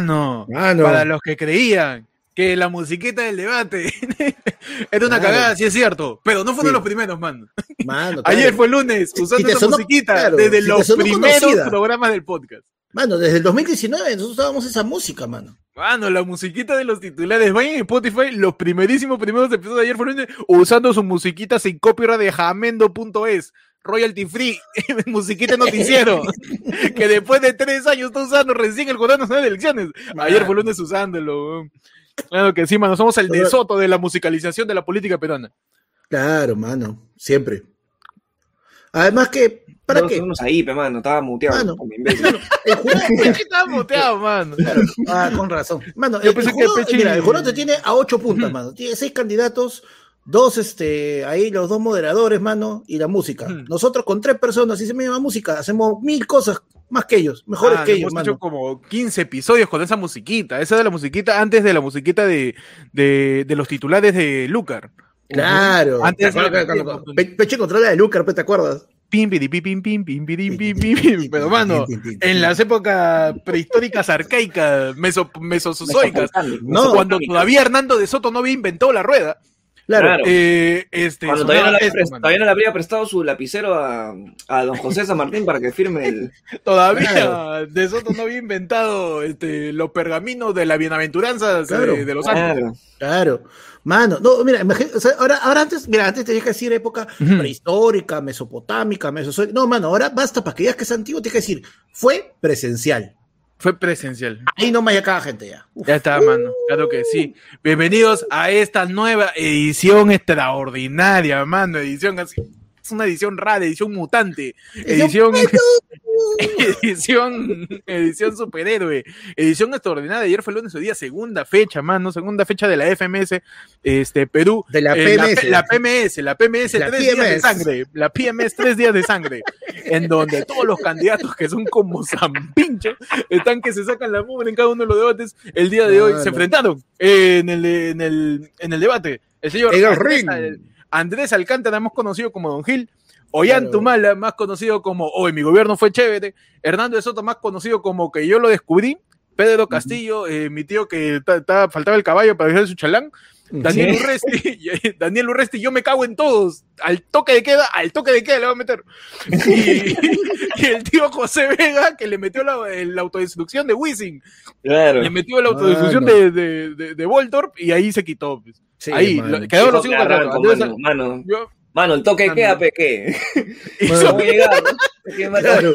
Mano. Mano. Para los que creían que la musiquita del debate era una cagada, sí es cierto. Pero no fueron Sí. los primeros, mano. Mano, Ayer fue lunes, usando esa sonó- musiquita claro, desde los primeros conocida. programas del podcast. Mano, desde el 2019 nosotros usábamos esa música, mano. Mano, la musiquita de los titulares. Vayan en Spotify, los primerísimos primeros episodios de ayer fueron lunes, usando su musiquita sin copyright de jamendo.es. Royalty free, musiquita noticiero, que después de tres años está usando recién el Jurado Nacional de Elecciones. Ayer fue lunes usándolo. Claro que sí, mano, somos el Pero- de Soto de la musicalización de la política peruana. Claro, mano, siempre. Además que, ¿para qué? unos ahí, pe, mano, estaba muteado. Mano. El jurado, ¿Por qué estaba muteado, mano? Claro. Ah, con razón. Mano, Yo el, pensé el que jurado, Pechi- mira, el jurado te tiene a ocho puntas, mano. Tiene seis candidatos, dos, este, ahí los dos moderadores, mano, y la música. Ujú. Nosotros con tres personas, si se me llama música, hacemos mil cosas más que ellos, mejores Ah, que ellos, hemos hecho como 15 episodios con esa musiquita. Esa de la musiquita antes de la musiquita de, de, de los titulares de Lucar. Claro. Antes ¿Te acuerdas de- cuando- cuando- Pe- Peche controla de Lucar, ¿te acuerdas? Pim, piri, pi, pim, pim, pim, piri, pim, pim, pim. Pero, mano, en las épocas prehistóricas arcaicas, meso, mesozoicas, No. cuando todavía Hernando de Soto no había inventado la rueda, Claro. Claro. eh, este, Cuando todavía no, le, esto, había pres- mano. todavía no le habría prestado su lapicero a, a don José San Martín para que firme el. Todavía Claro. de Soto no había inventado este, los pergaminos de la bienaventuranza Claro. de, de los santos. Claro. Claro. Mano, no, mira, imagina- o sea, ahora, ahora antes, mira, antes tenías que decir época prehistórica, mesopotámica, mesozoica. No, mano, ahora basta para que digas que es antiguo, tienes que decir, fue presencial. Fue presencial. Ahí no me cada gente ya. Uf. Ya está, mano. Claro que sí. Bienvenidos a esta nueva edición extraordinaria, mano. Edición así. Es una edición rara, edición mutante. Edición. edición. Edición superhéroe. Edición extraordinaria. Ayer fue el lunes, hoy día, segunda fecha, mano. Segunda fecha de la FMS. Este, Perú. De la Eh, PMS. La, PMS, la PMS, La tres días de sangre. La PMS, tres días de sangre. en donde todos los candidatos que son como zampincho están que se sacan la mugre en cada uno de los debates. El día de hoy se enfrentaron en el, en el, en el debate. El señor el Andrés, Alcántara, más conocido como Don Gil. Ollantumala, Claro. más conocido como Hoy mi gobierno fue chévere. Hernando de Soto, más conocido como Que yo lo descubrí. Pedro Castillo, eh, mi tío que ta- ta- faltaba el caballo para dejar su chalán. Daniel Sí. Urresti, Daniel Urresti, yo me cago en todos. Al toque de queda, al toque de queda le va a meter. Y, y el tío José Vega, que le metió la, la autodestrucción de Wizzing. Claro. Le metió la autodestrucción Mano. de, de, de, de Voltorp y ahí se quitó. pues. Sí, ahí, quedaron los cinco mano, Andrés- mano, yo- mano, el toque queda, pe, ¿qué? hizo, ¿Cómo llegar? ¿Quién mata, Claro.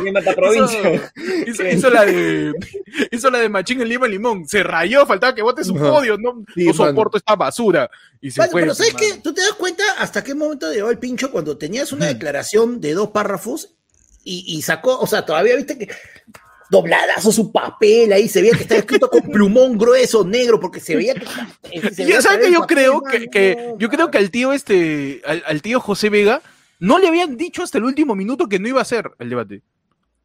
quién mata provincia? hizo, hizo la de hizo la de Machín en Lima Limón. Se rayó, faltaba que vote su Ajá. podio. No, Sí, no mano. soporto esta basura. Y se Mano, fue. pero ¿sabes mano. qué? ¿Tú te das cuenta hasta qué momento llegó el pincho cuando tenías una declaración de dos párrafos y, y sacó, o sea, todavía viste que dobladazo su papel ahí, se veía que estaba escrito con plumón grueso, negro, porque se veía que... se Y veía ¿sabes que yo papel, creo que, que- no, yo creo que al tío este, al, al tío José Vega, no le habían dicho hasta el último minuto que no iba a ser el debate.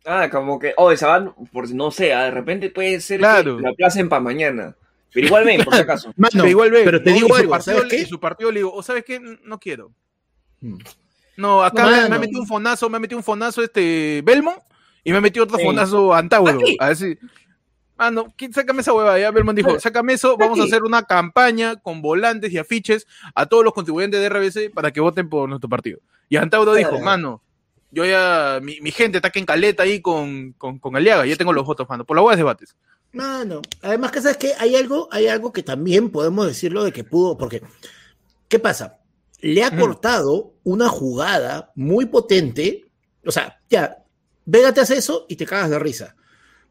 Ah, como que, oh, se van, por no sé, ah, de repente puede ser Claro. que la aplacen para mañana. Pero igual ven, por si acaso. Mano, pero igual ve, pero te ¿no? digo Y su algo, partido, ¿sabes le- qué? y su partido le digo, o sabes qué, no quiero. Mm. No, acá mano. me ha metido un fonazo, me ha metido un fonazo este Belmont y me ha metido otro Sí. fonazo Antauro. A ver si- Ah, no, ¿quién- sácame esa hueva. Ya Belmont dijo, sácame eso, vamos a hacer una campaña con volantes y afiches a todos los contribuyentes de RBC para que voten por nuestro partido. Y Antauro dijo, mano, yo ya, mi, mi gente está aquí en caleta ahí con, con, con Aliaga, ya tengo los votos, mano, por la hueá de debates. Mano, además que sabes que hay algo, hay algo que también podemos decirlo de que pudo, porque ¿qué pasa? Le ha Mm. cortado una jugada muy potente, o sea, ya, Vega te hace eso y te cagas de risa.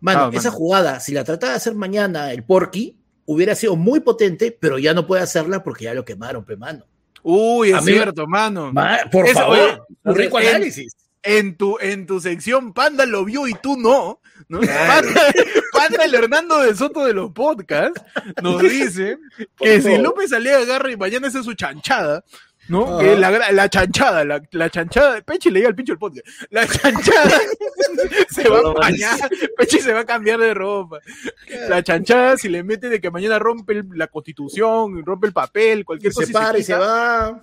Mano, esa jugada, si la trataba de hacer mañana el Porky, hubiera sido muy potente, pero ya no puede hacerla porque ya lo quemaron, pe mano. Uy, es Amigo- cierto, mano. Ma- por Eso, favor, oye, un rico en- análisis. en tu, en tu sección Panda lo vio y tú no. ¿no? Claro. Panda, Panda, el Hernando de Soto de los podcasts, nos dice que si López Aliaga agarra y mañana es su chanchada, ¿no? Que la, la chanchada, la, la chanchada, Pechi le diga al pincho el podcast, la chanchada se va a bañar, Pechi se va a cambiar de ropa. La chanchada, si le mete de que mañana rompe el- la constitución, rompe el papel, cualquier cosa. se y para y se quita, va.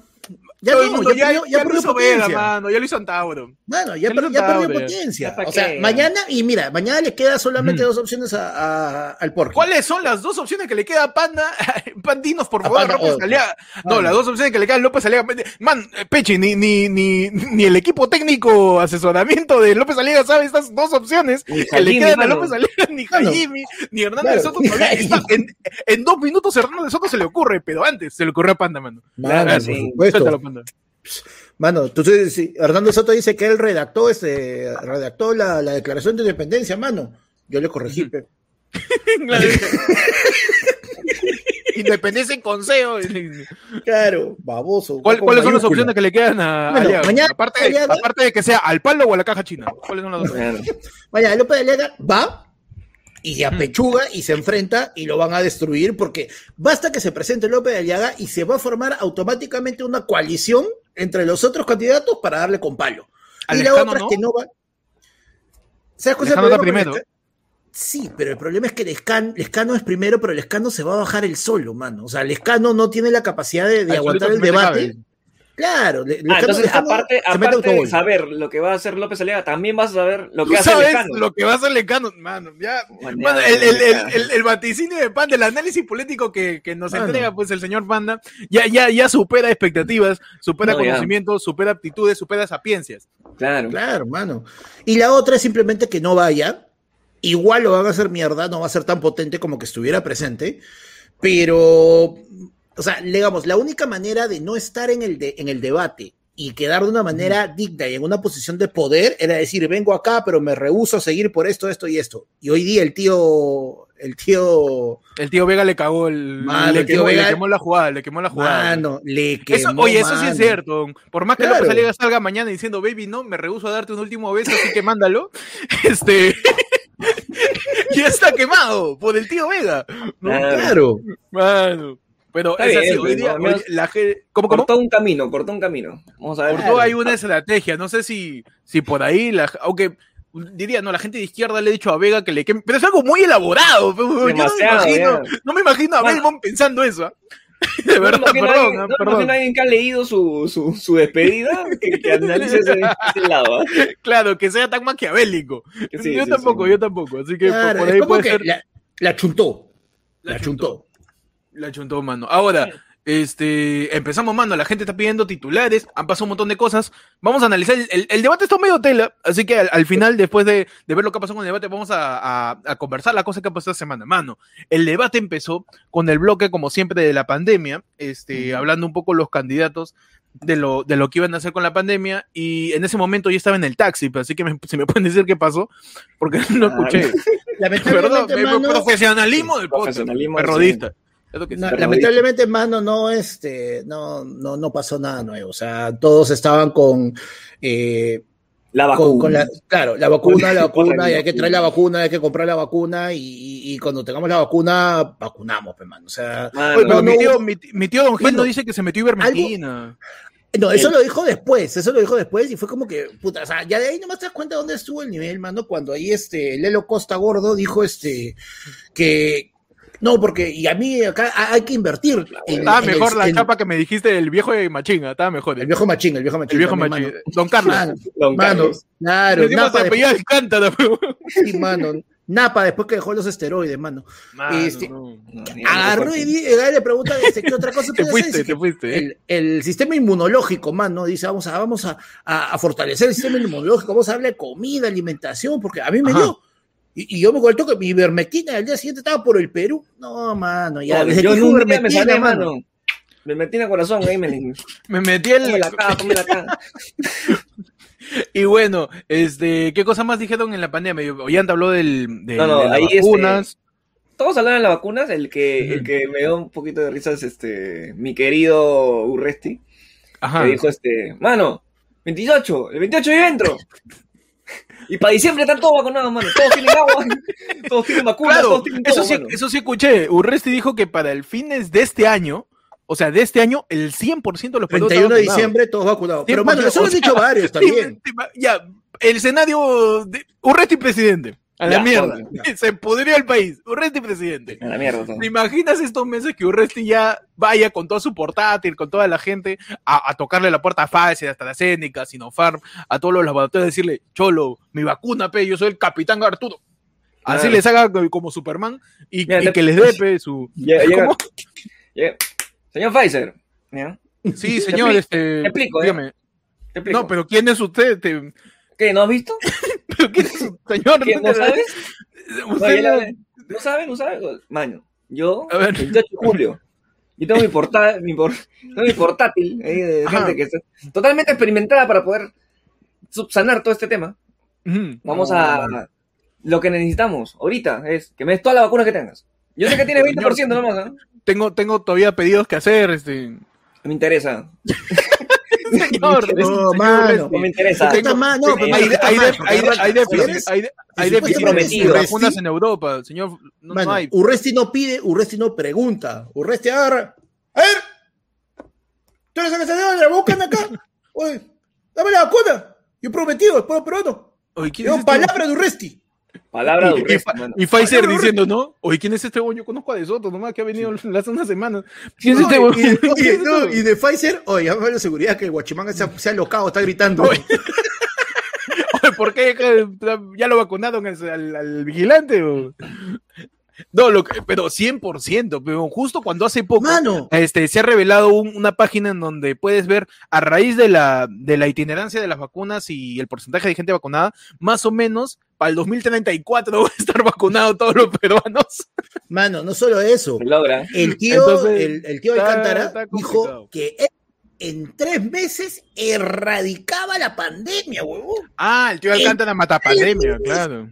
Ya Todo el no, mundo ya, perdió, ya potencia. mano, ya lo hizo Antauro. Mano, ya, Ya per- lo ya perdió potencia. Ya pa' O sea, qué. mañana, y mira, mañana le queda solamente Ujú. dos opciones a, a- al Porky. ¿Cuáles son las dos opciones que le queda a Panda? Pandinos, por A favor, Panda, López. Aliaga. No, las dos opciones que le quedan a López Aliaga. Man, eh, Peche, ni, ni, ni, ni el equipo técnico asesoramiento de López Aliaga sabe estas dos opciones que le quedan a. López Aliaga, ni. Jaime, ni Hernández Claro, Soto. está- en, en dos minutos Hernández Soto se le ocurre, pero antes se le ocurrió a Panda, mano. Mano, Claro, por sí. supuesto. Suéltalo, Panda. Mano, entonces sí, Hernando Soto dice que él redactó este, redactó la, la declaración de independencia, mano. Yo le corregí. Pe. Independencia en consejo. Claro, baboso. ¿Cuál- con ¿Cuáles son las opciones que le quedan a Bueno, mañana aparte, de, aparte de que sea al palo o a la caja china. ¿Cuáles son las dos? Vaya, López Aliaga va y se apechuga y se enfrenta y lo van a destruir porque basta que se presente López Aliaga y se va a formar automáticamente una coalición entre los otros candidatos para darle con palo. Al y la Lescano, otra ¿no? es que no va. ¿Sabes cuál es el Lescano está problema primero. Sí, pero el problema es que Lescan, Lescano es primero, pero Lescano se va a bajar el solo, mano. O sea, Lescano no tiene la capacidad de, de aguantar el debate. cabe. Claro, Le- Ah, entonces, aparte, aparte de saber lo que va a hacer López Aliaga, también vas a saber lo que hace sabes Lescano. lo que va a hacer Lecano, mano. Ya, mano, el, el, el, mañana. el- el vaticinio de Panda, el análisis político que, que nos Mano. entrega pues el señor Panda, ya, ya, ya supera expectativas, supera No, conocimientos, supera aptitudes, supera sapiencias. Claro. Claro, mano. Y la otra es simplemente que no vaya. Igual lo van a hacer mierda, no va a ser tan potente como que estuviera presente. Pero, o sea, digamos, la única manera de no estar en el, de- en el debate y quedar de una manera digna y en una posición de poder era decir, vengo acá, pero me rehúso a seguir por esto, esto y esto. Y hoy día el tío, el tío, El tío Vega le cagó el. Mano, le, el tío quemó, le quemó la jugada, le quemó la jugada. mano, le quemó, Eso, oye, eso sí es cierto. Por más que Claro. López salga mañana diciendo, baby, no, me rehuso a darte un último beso, así que mándalo. Este. ya está quemado por el tío Vega. ¿no? Claro. Mano. Pero Está es así, hoy día, hoy- la gente. ¿Cómo, cómo? Cortó un camino, cortó un camino. Vamos a ver. Todo hay una estrategia. No sé si, si por ahí, la, aunque diría, no, la gente de izquierda le ha dicho a Vega que le queme. Pero es algo muy elaborado. pe, Yo Demasiado, no, me imagino, no me imagino a Bueno. Belmont pensando eso. ¿ah? De No verdad, a perdón, alguien- ah, no me perdón. imagino a alguien que ha leído su, su, su despedida que, que analice ese, ese lado. ¿ah? Claro, que sea tan maquiavélico. Sí, yo sí, tampoco, sí. yo tampoco. Así que por- Claro, por, ahí puede que ser. la, la chuntó. La La, chuntó. chuntó. La chuntó, mano. Ahora, este, empezamos, mano. La gente está pidiendo titulares, han pasado un montón de cosas. Vamos a analizar. El, el- el debate está medio tela, así que al, al final, después de, de ver lo que ha pasado con el debate, vamos a, a- a conversar la cosa que ha pasado esta semana, mano. El debate empezó con el bloque, como siempre, de la pandemia, este, hablando un poco los candidatos de lo, de lo que iban a hacer con la pandemia, y en ese momento yo estaba en el taxi, así que me- si me pueden decir qué pasó, porque no Ah, escuché. Perdón, Lamentablemente, el mano, profesionalismo del podcast. Es lo que No, sí. Pero lamentablemente, mano, no, este, no, no, no pasó nada nuevo. O sea, todos estaban con, eh, La vacuna. con la, claro, la vacuna, la vacuna, y hay que traer la vacuna, hay que comprar la vacuna, y, cuando tengamos la vacuna, vacunamos, pues, mano. O sea, Mano, Oye, pero no, mi, tío, mi, mi tío Don Gil Bueno, no dice que se metió ivermectina. no, eso El- lo dijo después, eso lo dijo después, y fue como que, puta, o sea, ya de ahí nomás te das cuenta dónde estuvo el nivel, mano, cuando ahí, este, Lelo Costa Gordo dijo, este, que, no, porque, y a mí acá hay que invertir. en- Estaba en el- mejor la en- chapa que me dijiste del viejo de Machinga, estaba mejor. El viejo machín, el viejo machín. El viejo también, Machinga. mano. Don Carlos. Mano, Don mano, Carlos. claro, Napa, apellido Alcántara, pero- después, sí, mano, Napa después que dejó los esteroides, mano. Mano, Este, no. No, ni- Agarró y, di- y le pregunta este, ¿qué otra cosa Te fuiste, hacer? te fuiste. El, el sistema inmunológico, mano, dice, vamos a, vamos a, a- a fortalecer el sistema inmunológico, vamos a darle comida, alimentación, porque a mí me Ajá. dio. Y, y yo me cuento que mi ivermectina al día siguiente estaba por el Perú. No, mano, ya. No, yo en un día me mano. mano. Me metí en el corazón ahí, me Me metí el. Pómela acá, pómela acá. Y bueno, este, ¿qué cosa más dijeron en la pandemia? Ollanta habló del, del- No, no, de las ahí este- vacunas. Todos hablan de las vacunas, el que, el que me dio un poquito de risa es este, mi querido Urresti, Ajá. que dijo este, mano, 28, el 28 yo entro. Y para diciembre están todos vacunados, mano. Todos tienen agua, todos tienen vacunas, Claro, todos tienen eso todo, sí, mano. eso sí escuché. Urresti dijo que para el fines de este año, o sea, de este año, el 100% de los peruanos 31 de diciembre, todos vacunados. Pero, 100%, mano, eso lo han dicho varios también. Sí, Ya, el escenario de Urresti presidente. A la Ya, mierda. joder. Se pudrió el país. Urresti presidente. A la mierda. todo. ¿Te imaginas estos meses que Urresti ya vaya con toda su portátil, con toda la gente, a, a tocarle la puerta a Pfizer, hasta la Cénica, Sinopharm, a todos los laboratorios, decirle, Cholo, mi vacuna, pe, yo soy el capitán Arturo. Así les haga como Superman y, Mira, y te- que les dé pe, su. Llega- Señor Pfizer. Sí, señor, expli- este. te explico, ¿eh? dígame. Te explico. No, pero ¿quién es usted? Te- ¿Qué? ¿No has visto? ¿Pero quién es señor? ¿Qué? ¿No sabes? Usted no- la- ¿No sabe? ¿No sabe? Mano, yo, A ver. 28 de julio, yo tengo mi, porta, mi, por- tengo mi portátil ahí de Ajá. gente que está totalmente experimentada para poder subsanar todo este tema. Vamos a... Lo que necesitamos ahorita es que me des toda la vacuna que tengas. Yo sé que tiene 20% nomás, ¿no? Tengo, tengo todavía pedidos que hacer, este. Me interesa. Señor, No, mano. No me interesa. Está mal, no, hay, déficit, de prometido. vacunas en Europa, señor. No, Mano, no hay. Urresti no pide, Urresti no pregunta. Urresti agarra. A ver, tú eres el senador, búscame acá. Oye, dame la vacuna. Yo he prometido, el pueblo peruano. Oye, ¿quién es Tengo este palabra de Urresti. Palabra de Y, mano. y Pfizer Palabra diciendo, ¿no? Oye, ¿quién es este güey? Yo conozco a De Soto, nomás que ha venido hace unas semanas. ¿Quién es este y, es este no, y de Pfizer, oye, llámame la seguridad que el guachimán se ha, se ha locado, está gritando. Oye. Oye, ¿Por qué ya lo vacunaron al, al- al vigilante? No, lo que- pero 100%, pero justo cuando hace poco Mano, este, se ha revelado un- una página en donde puedes ver a raíz de la, de la itinerancia de las vacunas y el porcentaje de gente vacunada, más o menos para el 2034 van a estar vacunados todos los peruanos. mano, no solo eso. Logra. El tío, Entonces, el, el tío está- Alcántara está dijo que él en tres meses erradicaba la pandemia, huevón. Ah, el tío Alcántara mata pandemia, claro.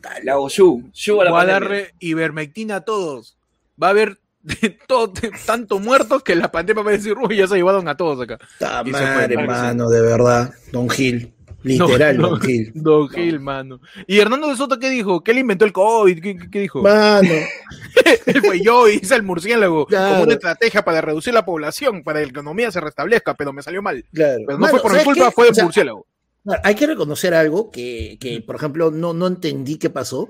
Tal- Le hago shu. Shu a la Va a pandemia. darle ivermectina a todos. Va a haber todo, tanto muertos que la pandemia va a decir, uy, ya se llevaron a todos acá. Ta Y se fue, madre, parece. mano, de verdad. Don Gil. Literal, No, Don Gil. Don Gil, mano. ¿Y Hernando de Soto qué dijo? ¿Qué le inventó el COVID? ¿Qué, qué- qué dijo? Mano, fue yo hice el murciélago Claro. como una estrategia para reducir la población, para que la economía se restablezca, pero me salió mal. claro. Pero no Mano, fue por mi ¿sabes culpa, qué? fue O el sea, murciélago. Hay que reconocer algo que, que, por ejemplo, no, no entendí qué pasó.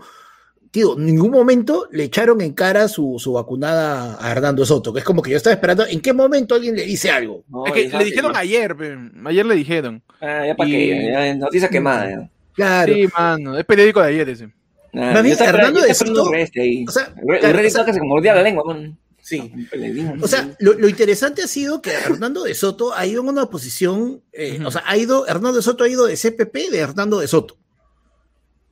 Tío, en ningún momento le echaron en cara su, su vacunada a Hernando Soto, que es como que yo estaba esperando en qué momento alguien le dice algo. No, es que le dijeron ya- ayer, ayer le dijeron. Ah, ya para y- qué. ya, Noticia quemada. Ya. Claro. Sí, mano, es periódico de ayer ese. Ah, Más bien, yo estaba Hernando de Soto- ahí. o sea, Urre- claro, o sea- que se mordía la lengua, man. Sí. O sea, lo, lo interesante ha sido que Hernando de Soto ha ido en una posición, eh, o sea, ha ido, Hernando de Soto ha ido de CPP de Hernando de Soto.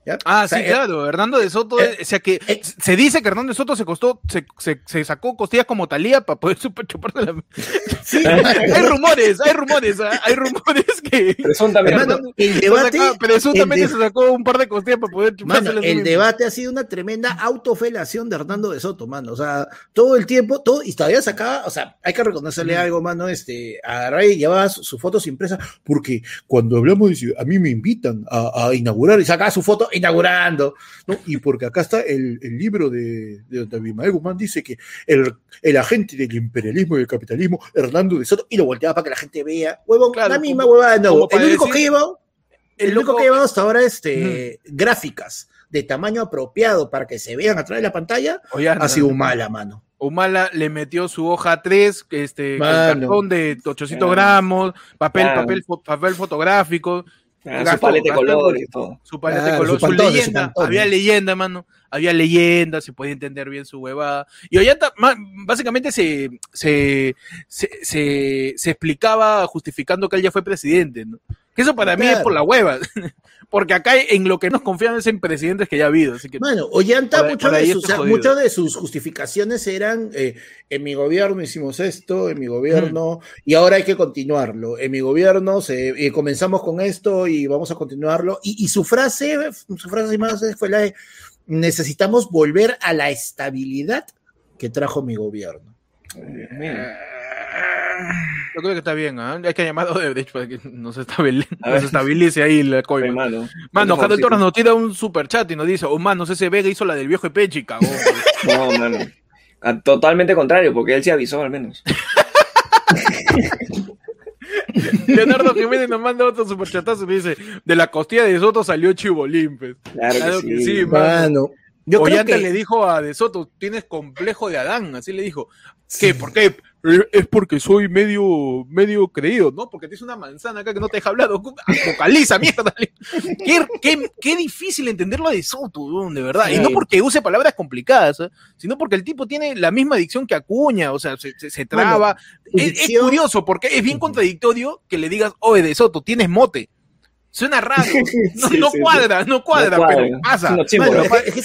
¿Ya? Ah, O sea, sí, eh, claro, Hernando de Soto, eh, o sea que eh, se dice que Hernando de Soto se costó, se, se, se sacó costillas como Talía para poder super chuparse la... sí, hay rumores, hay rumores, ah, hay rumores que... Presuntamente. Hermano, el se debate, sacó- presuntamente el de- se sacó un par de costillas para poder chuparse Mano, el debate ha sido una tremenda autofelación de Hernando de Soto, mano. O sea, todo el tiempo, todo, y todavía sacaba, o sea, hay que reconocerle algo, mano, este, a Ray llevaba su- sus fotos impresas, porque cuando hablamos de si- a mí me invitan a, a inaugurar y sacaba su foto inaugurando, ¿no? Y porque acá está el, el libro de, de donde Abimael Guzmán dice que el, el agente del imperialismo y del capitalismo, Hernando de Soto, y lo volteaba para que la gente vea, huevón, Claro, la misma huevada de para El único decir- que he llevado el, único que he llevado hasta ahora este, gráficas de tamaño apropiado para que se vean a través de la pantalla ha sido mala, mano. Humala le metió su hoja 3, este, cartón de 800 Claro. gramos, papel, Claro. papel, papel fotográfico, Ah, su paleta de colores y todo. su paleta de Claro, color, su su, pantone, su leyenda. Había leyenda, mano. Había leyenda, se podía entender bien su huevada. Y Ollanta, básicamente se, se, se, se, se explicaba justificando que él ya fue presidente, ¿no? Que eso para mí es por la hueva. Porque acá en lo que nos confiamos es en presidentes que ya ha habido. Así que, Mano, Ollanta, muchas de, sus, está o sea, jodido. muchas de sus justificaciones eran eh, en mi gobierno hicimos esto, en mi gobierno, y ahora hay que continuarlo. En mi gobierno se, eh, comenzamos con esto y vamos a continuarlo. Y, y su frase, su frase más fue la de necesitamos volver a la estabilidad que trajo mi gobierno. Mira. Yo creo que está bien, ¿ah? Hay que llamar a Odebrecht para que nos estabilice, nos estabilice ahí la coima. Mano, Harold favor, Torres nos tira un super chat y nos dice, oh, mano, ese Vega hizo la del viejo Pechi, cagón. sí. No, mano. A- Totalmente contrario, porque él se avisó al menos. Leonardo Jiménez nos manda otro superchatazo y me dice, de la costilla de Soto salió Chibolín, pues. Claro, Claro que que sí. sí, mano. Mano. Yo creo Ollanta que le dijo a De Soto, tienes complejo de Adán, así le dijo. ¿Qué? ¿Por qué? "Eh, Es porque soy medio, medio creído, ¿no? Porque tienes una manzana acá que no te deja hablar. Vocaliza, mierda. Qué, qué, qué difícil entenderlo De Soto, de verdad. Y no porque use palabras complicadas, ¿eh? sino porque el tipo tiene la misma dicción que Acuña, o sea, se, se- se traba. es, es curioso porque es bien contradictorio que le digas, oye, De Soto, tienes mote. Suena raro. No, Sí, no sí, cuadra, no cuadra, No cuadra. pero pasa.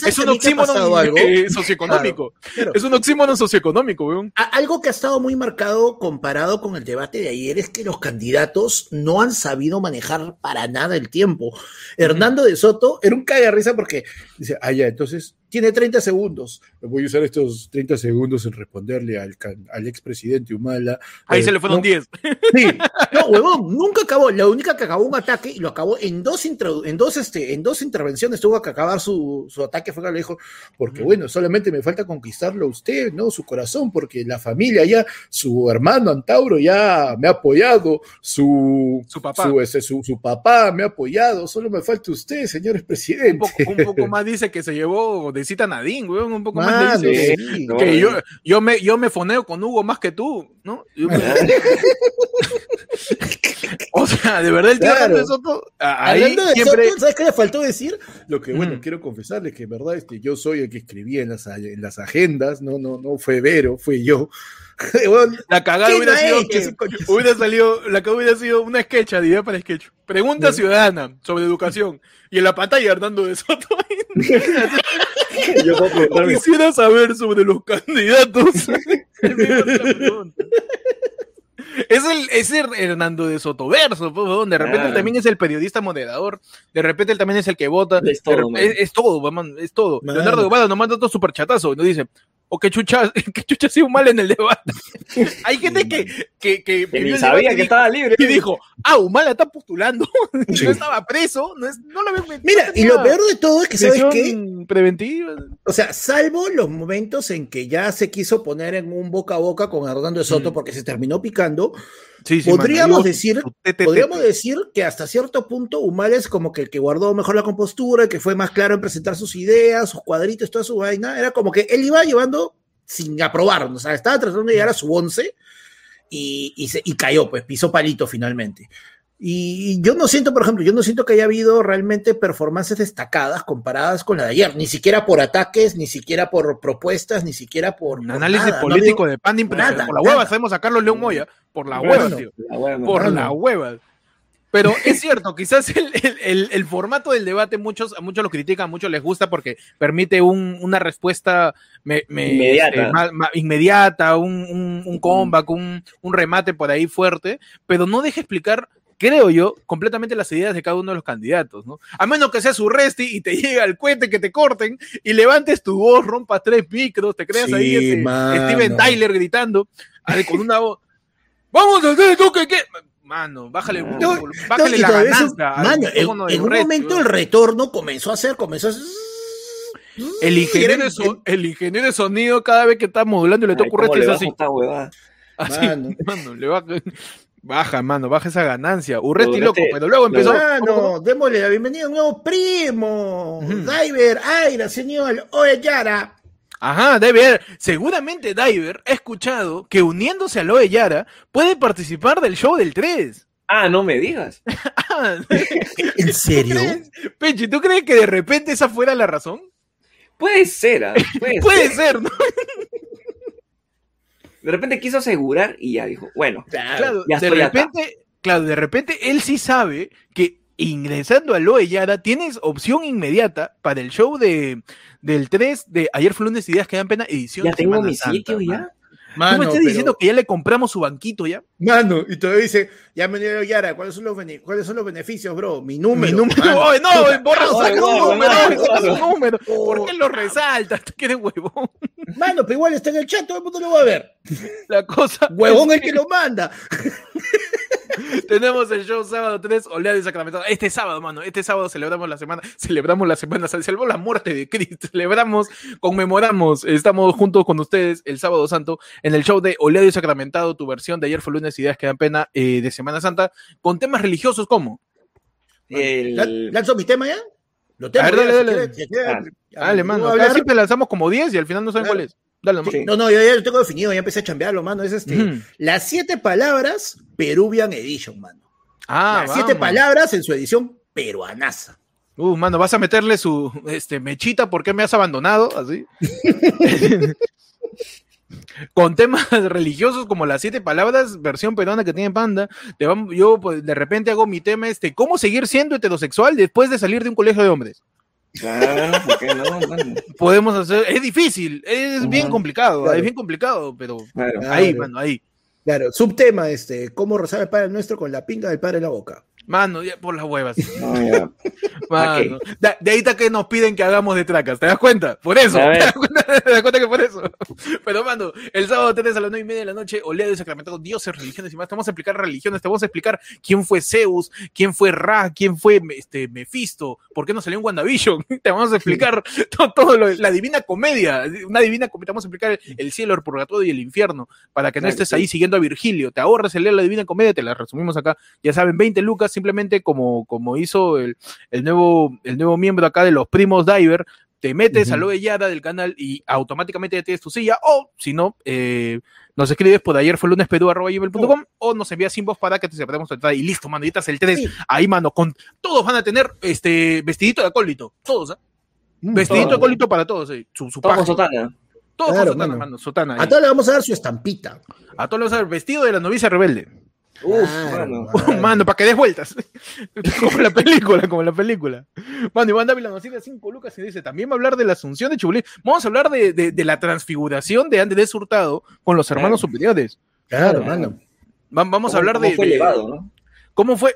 Es un oxímoron. Eh, socioeconómico. Claro. Es un oxímoron socioeconómico, weón. Algo que ha estado muy marcado comparado con el debate de ayer es que los candidatos no han sabido manejar para nada el tiempo. Hernando de Soto era un caga de risa porque dice, ah, ya, entonces tiene 30 segundos. Voy a usar estos 30 segundos en responderle al, al expresidente Humala. Ahí Eh, se le fueron no, 10. Sí, no, huevón, nunca acabó. La única que acabó un ataque y lo acabó en dos, en dos, este, en dos intervenciones. Tuvo que acabar su, su ataque. Fue que le dijo, porque bueno, solamente me falta conquistarlo a usted, ¿no? Su corazón, porque la familia ya, su hermano Antauro ya me ha apoyado, su, Su papá. su, este, su, su papá me ha apoyado. Solo me falta usted, señor presidente. Un poco, un poco más dice que se llevó de cita a Nadine, weón. Un poco más dice sí. no. que yo, yo, me, yo me foneo con Hugo más que tú, ¿no? Yo me- o sea, de verdad el tío Claro. De Soto, ahí Hablando de siempre... Soto, ¿sabes qué le faltó decir? Lo que, bueno, Mm. quiero confesarles que, en verdad, este, yo soy el que escribía en las, en las agendas, no, no, no fue Vero, fue yo. Bueno, La cagada ¿quién hubiera sido que hubiera salido, la que hubiera sido una sketch, idea para sketch. Pregunta ciudadana sobre educación. Y en la pantalla Hernando de Soto. Yo puedo preguntarme, Quisiera saber sobre los candidatos. Es el, es el Hernando de Sotoverso, pues, de repente Claro. él también es el periodista moderador, de repente él también es el que vota, Es todo, es, es todo, weón, es todo. Man. Leonardo Guevara nos manda otro superchatazo y nos dice, o que chucha, que chucha ha sido mal en el debate. Hay gente que, que, que, ni sabía que estaba libre. y dijo, ah, Humala está postulando, Sí. no estaba preso, no, es, no lo habían Mira, y lo peor de todo es que, ¿sabes qué? preventiva. O sea, salvo los momentos en que ya se quiso poner en un boca a boca con Hernando de Soto Mm. porque se terminó picando, Sí, sí, podríamos mano, yo- decir, te, te, te, podríamos te. decir que hasta cierto punto Humala es como que el que guardó mejor la compostura, el que fue más claro en presentar sus ideas, sus cuadritos, toda su vaina, era como que él iba llevando sin aprobar, o sea, estaba tratando de llegar a su once y, y, se- y cayó, pues pisó palito finalmente. Y yo no siento, por ejemplo, yo no siento que haya habido realmente performances destacadas comparadas con la de ayer, ni siquiera por ataques, ni siquiera por propuestas, ni siquiera por... Un análisis nada, político de pan impresionante. nada, Por la nada. hueva sabemos a Carlos León Moya. Por la Bueno, hueva, tío. La hueva, Por la hueva. Pero es cierto, quizás el, el- el- el formato del debate muchos, a muchos lo critican, a muchos les gusta porque permite un- una respuesta me- me- Inmediata. este, ma- ma- inmediata, un, un- un comeback, un, un remate por ahí fuerte, pero no deja explicar, creo yo, completamente las ideas de cada uno de los candidatos, ¿no? A menos que sea su resti y te llegue al cuente que te corten y levantes tu voz, rompas tres micros, te creas Sí, ahí mano. Steven Tyler gritando con una voz. ¡Vamos a hacer esto que qué! Mano, bájale, No, No, bájale y la ganancia. Mano, del en un Resti, momento el retorno comenzó a hacer, comenzó a... El ingeniero, Era- de so- el ingeniero de sonido, cada vez que está modulando y le toca un resto, es así. huevada. Así, Mano. mano, le baja, baja, mano, baja esa ganancia. Urresti loco, pero luego empezó. Mano, démosle la bienvenida a un nuevo primo. Diver, Aira, señor. Oye, Yara. Ajá, debe haber. Seguramente Diver ha escuchado que uniéndose a Loe Yara puede participar del show del 3. Ah, no me digas. Ah, ¿En serio? Pechi, ¿tú crees que de repente esa fuera la razón? Puede ser, ¿ah? puede, Puede ser. ser, ¿no? De repente quiso asegurar y ya dijo, bueno, Claro, ya de acá. repente, claro, de repente él sí sabe que ingresando a Loe Yara tienes opción inmediata para el show de del 3 de ayer fue lunes ideas que dan pena edición ya de tengo mi Santa, sitio mano. ya. ¿Tú me Mano, estás pero- diciendo que ya le compramos su banquito ya? Mano, y todavía dice, ya me dio Yara, ¿cuáles son los, bene- ¿cuáles son los beneficios, bro? Mi número. Mi número. mano. Oye, no, borra saca un número, saca un número. ¿Por Oh. qué lo resaltas? Tú que eres huevón. Mano, pero igual está en el chat, todo el mundo lo va a ver. La cosa. Huevón es el que lo manda. Tenemos el show sábado 3, Oleada y Sacramentado. Este sábado, mano, este sábado celebramos la semana, celebramos la semana, celebramos la muerte de Cristo, celebramos, conmemoramos, estamos juntos con ustedes el sábado santo en el show de Oleado y Sacramentado, tu versión de ayer fue lunes, ideas que dan pena eh, de Semana Santa, con temas religiosos como. El... ¿Lanzo mi tema ya? Lo tengo. A ver, dale, dale. quieres, si quieres. Dale, siempre lanzamos como 10 y al final no saben cuál es. Dale. Sí. No, no, yo ya lo tengo definido, ya empecé a chambearlo, mano. Es este. Las siete palabras Peruvian Edition, mano. Ah, Las siete palabras en su edición peruanaza. Uh, mano, vas a meterle su este, mechita, ¿por qué me has abandonado? Así. Con temas religiosos como las siete palabras, versión peruana que tiene Panda. Te yo pues, de repente hago mi tema este, ¿cómo seguir siendo heterosexual después de salir de un colegio de hombres? Claro, ¿por qué no, mano? Podemos hacer, es difícil, es bien complicado, Claro. es bien complicado, pero Claro. ahí, Claro. mano, ahí. Claro, subtema, este, cómo rozar el Padre Nuestro con la pinga del Padre en la boca. Mano, ya por las huevas. No, ya. Mano. De, de ahí está que nos piden que hagamos de tracas, ¿te das cuenta? Por eso, ¿te das cuenta, ¿Te das cuenta que por eso? Pero, mano, el sábado 3 a las 9 y media de la noche, oleado y sacramentado, dioses, religiones y más. Te vamos a explicar religiones, te vamos a explicar quién fue Zeus, quién fue Ra, quién fue este, Mephisto, por qué no salió en WandaVision. Te vamos a explicar todo, todo lo- la divina comedia, una divina comedia. Te vamos a explicar el, el cielo, el purgatorio y el infierno, para que no Claro, estés sí. ahí siguiendo a Virgilio. Te ahorras el leer la divina comedia, te la resumimos acá. Ya saben, 20 lucas, simplemente como, como hizo el, el nuevo, el nuevo miembro acá de los primos Diver, te metes a lo de Yada del canal y automáticamente ya tienes tu silla, o si no, eh, nos escribes por ayer fue lunes gmail.com o nos envías sin voz para que te separemos entrada y listo, estás el 3 Sí. ahí, mano, con todos van a tener este vestidito de acólito, todos. Mm, vestidito de acólito para todos, eh, su, su Todo con paje, sotana. todos Claro, con sotana, mano. sotana. A todos le vamos a dar su estampita. a todos les va a dar vestido de la novicia rebelde. Uf, Claro, mano. Mano, para que des vueltas. como la película, como la película. Mano, Iván Dávila nos sirve 5 lucas y dice, también va a hablar de la asunción de Chubulín. Vamos a hablar de, de- de la transfiguración de Andrés Hurtado con los hermanos Claro. superiores. Claro, Claro. mano. Va- vamos a ¿Cómo- hablar cómo de, fue de- llevado, ¿no? cómo fue.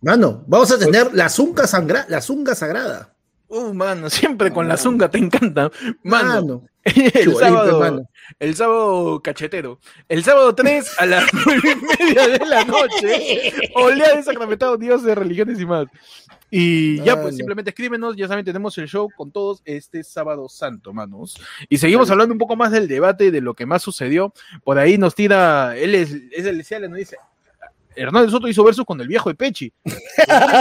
Mano, vamos a tener la zunga sangra, la zunga sagrada. Uh, mano, siempre con la zunga te encanta. Mano, Mano. el sábado, mano. el sábado cachetero. El sábado 3 a las 9 y media de la noche. Oleada de sacramentado, Dios de religiones y más. Y ya, pues simplemente escríbenos. Ya saben, tenemos el show con todos este sábado santo, manos. Y seguimos hablando un poco más del debate, de lo que más sucedió. Por ahí nos tira, él es, es el Ciales, nos dice. Hernández Soto hizo versus con el viejo de Pechi.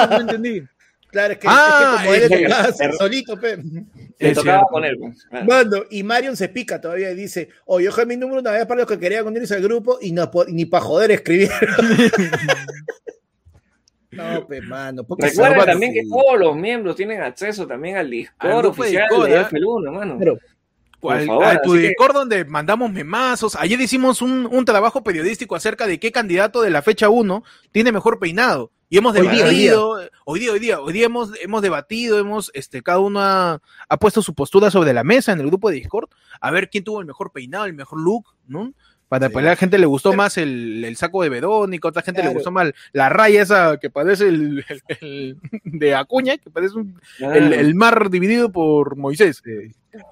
No entendí. Claro, es que, Ah, es que como él es solito, pe. Le Es tocaba cierto. poner, pues. Claro. Mano, y Marion se pica todavía y dice, oye, yo dejé mi número una vez para los que querían unirse al grupo y no, ni para joder escribieron. no, pues, mano. porque Recuerda también que todos los miembros tienen acceso también al Al Discord de oficial Discord, de ¿ah? F1, mano. Pero, Al- favor, a tu que- Discord donde mandamos memazos. Ayer hicimos un, un trabajo periodístico acerca de qué candidato de la fecha 1 tiene mejor peinado. Y hemos Hoy día, debatido, hoy día, hoy día, hoy día, hemos, hemos debatido, hemos, este, cada uno ha, ha puesto su postura sobre la mesa en el grupo de Discord, a ver quién tuvo el mejor peinado, el mejor look, ¿no? Para Sí. pues, a la gente le gustó más el, el saco de Verónica, otra gente le gustó más la raya esa que parece el, el- el de Acuña, que parece un- Ah, el, el mar dividido por Moisés.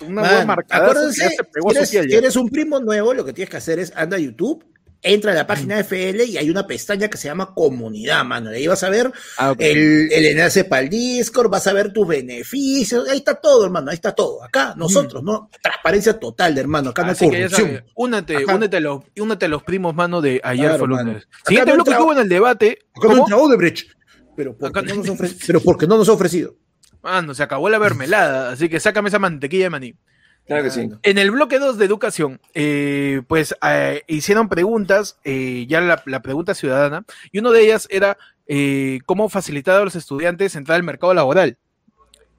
Una Man, buena marcada acuérdense, si eres, si eres un primo nuevo, lo que tienes que hacer es anda a YouTube, entra a la página de FL y hay una pestaña que se llama comunidad, mano. Y ahí vas a ver Ah, el, el enlace para el Discord, vas a ver tus beneficios, ahí está todo, hermano, ahí está todo. Acá, nosotros, ¿no? Transparencia total, hermano, acá no hay Así que ya corrupción. sabes, únete, Ajá. únete a, los, únate a los primos, mano, de ayer Claro, fue mano. Siguiente no bloque entra- que hubo en el debate. Acá no ¿Cómo? entra Odebrecht, pero porque, Acá- no nos ofre- pero porque no nos ha ofrecido. Mano, se acabó la mermelada, así que sácame esa mantequilla de maní. Claro que sí. En el bloque 2 de educación, eh, pues eh, hicieron preguntas, eh, ya la, la pregunta ciudadana, y una de ellas era eh, cómo facilitar a los estudiantes entrar al mercado laboral.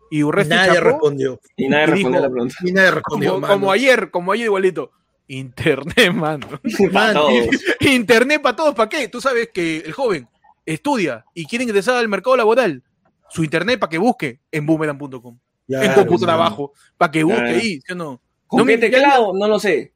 Y Urresti Nadie respondió. Y nadie respondió dijo- a la pregunta. Y nadie respondió, como, ayer, como ayer igualito. Internet, mano. Todos. Internet para todos, ¿para qué? Tú sabes que el joven estudia y quiere ingresar al mercado laboral. Su internet para que busque en boomerang.com. en Claro, computrabajo. Para que busque Claro. ahí, ¿sí o no? ¿Con No qué me- teclado? No lo sé.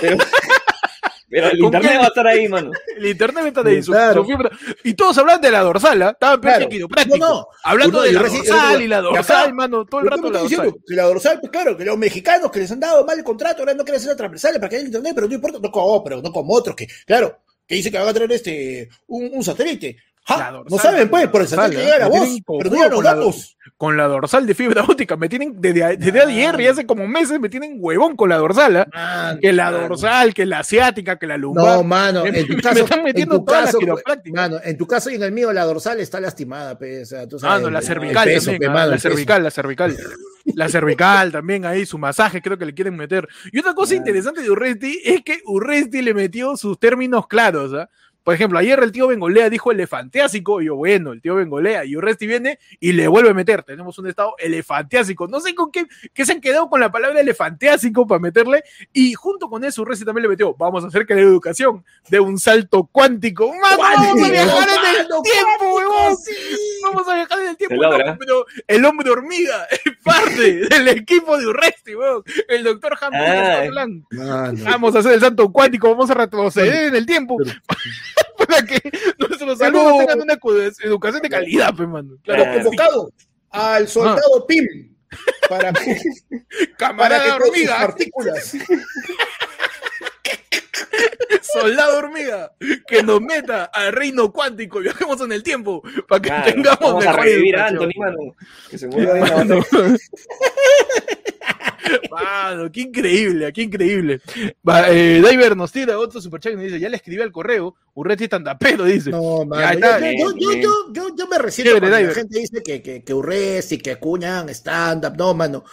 Pero, pero el ¿Con internet qué? va a estar ahí, mano. El internet está de ahí, su- Claro. su fibra. Y todos hablan de la dorsal, ¿ah? Estaban Claro. práctico. No, no. Hablando Uno, de la reci- dorsal y la dorsal, acá- mano. Todo el rato ¿cómo la estoy dorsal. diciendo? Que la dorsal, pues claro, que los mexicanos que les han dado mal el contrato, ahora no quieren hacer la transversal para que haya internet, pero no importa, no como, pero no como otros, que, claro, que dice que van a traer este, un, un satélite. La no saben, pues, la por el dorsal, satélite ¿eh? llega la voz, pero los con la datos. Con la dorsal de fibra óptica, me tienen desde, desde ayer y hace como meses me tienen huevón con la dorsal, ¿ah? Man, Que la man. dorsal, que la asiática, que la lumbar. No, mano, Me- en tu me caso, están en metiendo tu toda la caso, quiropráctica. mano, en tu caso y en el mío la dorsal está lastimada, pe, o sea, tú Ah, no, la el- cervical el peso, también, pe, ah, mano, la el peso. cervical, la cervical. La cervical también ahí, su masaje creo que le quieren meter. Y otra cosa interesante de Urresti es que Urresti le metió sus términos claros, ¿ah? Por ejemplo, ayer el tío Bengolea dijo elefanteásico, y yo, bueno, el tío Bengolea, y Urresti viene y le vuelve a meter. Tenemos un estado elefanteásico. No sé con qué, qué se han quedado con la palabra elefanteásico para meterle, y junto con eso Urresti también le metió, vamos a hacer que la educación dé un salto cuántico. ¡Mano, vamos a viajar en el tiempo, huevón! sí. Vamos a viajar en el tiempo. Logra. Pero el hombre hormiga es parte del equipo de Urresti, weón. El doctor. Scotland. Mano. Vamos a hacer el salto cuántico, vamos a retroceder en el tiempo para que nuestros Pero- alumnos tengan una edu- educación de calidad, pues, mano. Claro, Ah. sí. convocado al soldado Pim para, para camarada que todas sus hormiga, partículas soldado hormiga, que nos meta al reino cuántico y viajemos en el tiempo para que Claro, tengamos vamos a mejor revivir a. Anthony, mano. Que se la Mano. qué increíble, qué increíble. Va, eh, Diver nos tira otro superchat y nos dice, ya le escribí al correo, Urresti tandapero, dice. No, mano, está. yo, yo, yo, Bien, yo, yo, yo me Chévere, cuando la gente dice que, que, que Urresti, que Cuñan, stand-up. No, mano.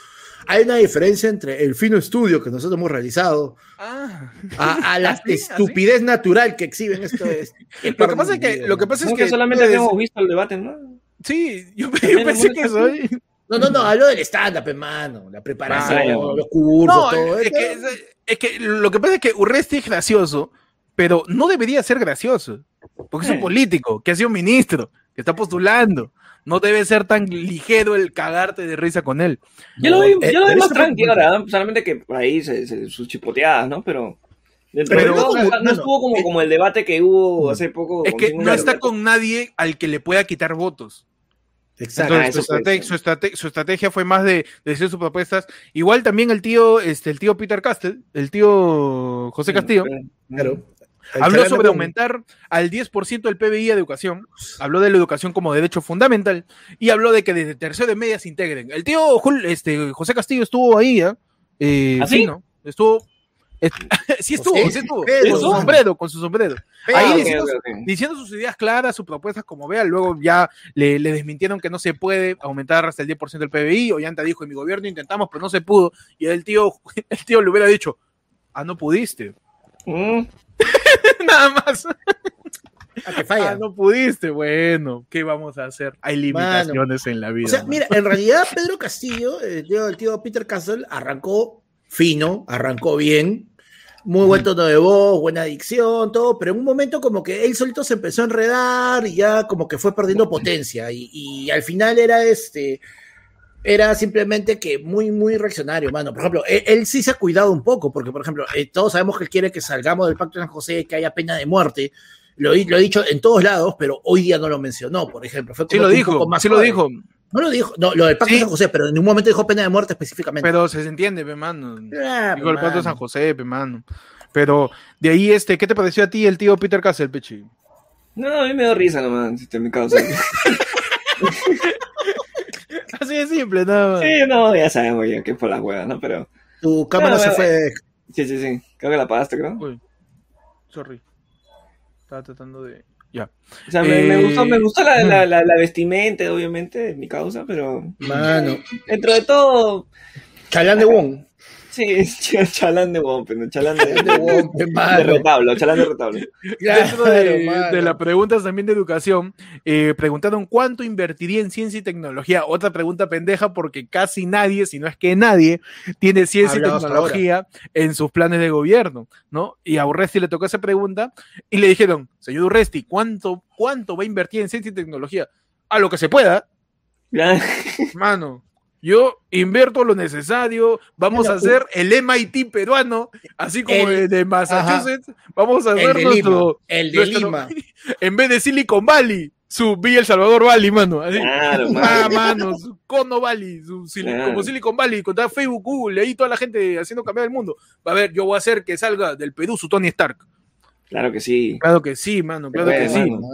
Hay una diferencia entre el fino estudio que nosotros hemos realizado Ah. a, a la ¿Así? estupidez natural que exhiben esto. Es, Lo que pasa es que, lo que pasa es No, que, que solamente hemos visto el debate, ¿no? sí, yo, yo pensé que soy. No, no, no, hablo del stand-up, hermano. La preparación, Ah, los cursos, No, todo. es que, es que lo que pasa es que Urresti es gracioso, pero no debería ser gracioso, porque es un Eh. político, que ha sido ministro, que está postulando. No debe ser tan ligero el cagarte de risa con él. Yo lo vi, eh, yo lo vi pero más tranquilo ahora, ¿eh? solamente que por ahí se, se- sus chipoteadas, ¿no? Pero. Pero- no, no, no. estuvo como, como el debate que hubo hace poco. Es que no está con nadie al que le pueda quitar votos. Exacto. Entonces, Ah, su, eso puede estrate- ser. su estrate- su estrategia fue más de, de decir sus propuestas. Igual también el tío, este, el tío Peter Castle, el tío José Castillo, Claro. Habló sobre aumentar al 10% el PBI a educación, habló de la educación como derecho fundamental y habló de que desde tercero de media se integren. El tío Jul- este, José Castillo estuvo ahí, ¿ah? Eh, ¿Ah, sí? ¿no? Estuvo. es- sí estuvo, Sí, sí estuvo, pero- con su sombrero, con su sombrero. Ahí Ah, diciendo, sus ideas claras, sus propuestas como vea, luego ya le, le desmintieron que no se puede aumentar hasta el 10% del PBI, Ollanta dijo, en mi gobierno intentamos, pero no se pudo, y el tío, el tío le hubiera dicho, ah, no pudiste, Mm, nada más, Ah, que ah, falla. no pudiste, bueno, ¿qué vamos a hacer? Hay limitaciones en la vida. O sea, mira, en realidad Pedro Castillo, el tío, el tío Peter Castle, arrancó fino, arrancó bien, muy buen tono de voz, buena dicción, todo, pero en un momento como que él solito se empezó a enredar y ya como que fue perdiendo potencia y, y al final era este, era simplemente que muy, muy reaccionario, mano. Por ejemplo, él, él sí se ha cuidado un poco, porque por ejemplo, eh, todos sabemos que él quiere que salgamos del Pacto de San José, que haya pena de muerte. Lo, he- lo he dicho en todos lados, pero hoy día no lo mencionó, por ejemplo. Fue sí lo un poco dijo, más sí lo dijo, No lo dijo, no, lo del Pacto Sí. de San José, pero en ningún momento dijo pena de muerte específicamente. pero se entiende, pe, mano. Ah, Dijo el pato de San José, pe, mano. Pero de ahí, este, ¿qué te pareció a ti el tío Peter Castle, Pechi? No, a mí me dio risa nomás, este, mi causa. Así de simple, nada más. Sí, no, ya sabemos ya que es por las huevas, ¿no? Pero. Tu cámara No, se no, fue. Sí, sí, sí. Creo que la pagaste, creo. Uy, sorry. Estaba tratando de. Ya. O sea, me, me Eh, gustó, me gustó la, la, la, la vestimenta, obviamente, mi causa, pero. Mano. Dentro de todo. Chalán de Wong. Sí, ch- chalán de bombe, ¿no? Chalán de, retablo, chalán de retablo. Dentro de, las preguntas también de educación, eh, preguntaron cuánto invertiría en ciencia y tecnología. Otra pregunta pendeja porque casi nadie, si no es que nadie, tiene ciencia y tecnología en sus planes de gobierno, ¿no? Y a Urresti le tocó esa pregunta y le dijeron, señor Urresti, ¿cuánto, cuánto va a invertir en ciencia y tecnología? A lo que se pueda, mano. Yo invierto lo necesario, vamos a hacer el MIT peruano, así como El- el de Massachusetts, vamos a El hacer de nuestro, Lima. El de nuestro- Lima. en vez de Silicon Valley, su Villa El Salvador Valley, mano. Así. Claro, Ah, mano. su Cono Valley, su Claro. como Silicon Valley, contra Facebook, Google, ahí toda la gente haciendo cambiar el mundo. Va a ver, yo voy a hacer que salga del Perú su Tony Stark. Claro que sí. Claro que sí, mano, claro Puede, que sí. mano.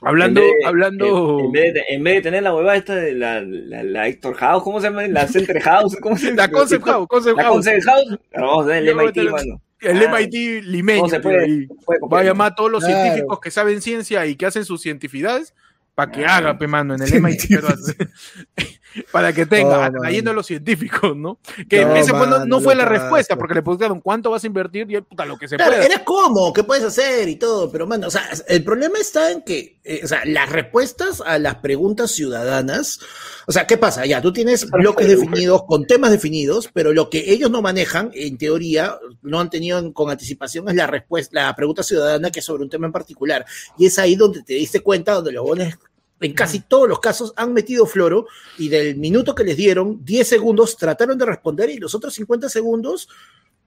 Hablando, En vez de- hablando. En, en vez de, en vez de tener la huevada esta de la, la, la Héctor House, ¿cómo se llama? La Center House, ¿cómo se llama? La Concept House, Concept La House. Concept House. Pero vamos a tener Yo el MIT, voy a tener- mano. El Ah, MIT limeño. ¿Cómo se puede, puede Va a llamar a todos los Claro. científicos que saben ciencia y que hacen sus cientificidades para que Ah. haga, pe, mano, en el MIT peruano. para que tenga, No, trayendo a los científicos, ¿no? Que No, ese no, mano, no fue la respuesta, porque le preguntaron cuánto vas a invertir y él, puta, lo que se Claro, pueda. era como, ¿qué puedes hacer y todo? Pero, mano, o sea, el problema está en que, eh, o sea, las respuestas a las preguntas ciudadanas, o sea, ¿qué pasa? Ya, tú tienes bloques definidos con temas definidos, pero lo que ellos no manejan, en teoría, no han tenido en- con anticipación es la respuesta, la pregunta ciudadana que es sobre un tema en particular. Y es ahí donde te diste cuenta, donde los bones en casi todos los casos han metido floro y del minuto que les dieron, 10 segundos trataron de responder y los otros 50 segundos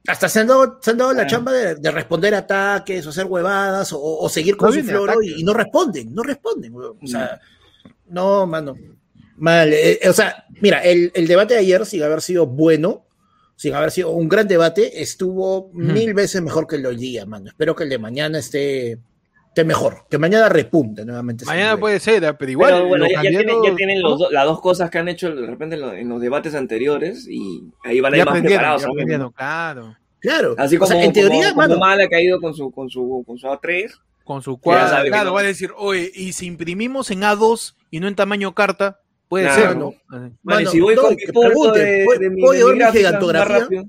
hasta se han dado, se han dado la chamba de, de responder ataques o hacer huevadas o, o seguir con No su floro y, y no responden, no responden. O sea, no, mano. Mal. eh, o sea, mira, el, el debate de ayer, sin haber sido bueno, sin haber sido un gran debate, estuvo mil veces mejor que el de hoy día, mano. Espero que el de mañana esté, esté mejor, que mañana repunte nuevamente. Mañana puede ser, ah, pero igual. Pero bueno, ya, tienen, ya tienen los do- las dos cosas que han hecho de repente en, lo- en los debates anteriores y ahí van a ir más preparados. claro. Claro. Así O como, sea, en teoría, como, como mano, que ha ido con su, con su, con su A3. Con su cuadro. Claro, no. va a decir, oye, y si imprimimos en A2 y no en tamaño carta, puede Claro. ser, ¿no? Mano, Mano, y si voy no, con mi foto de, ¿puedo- de mi, de mi gigantografía?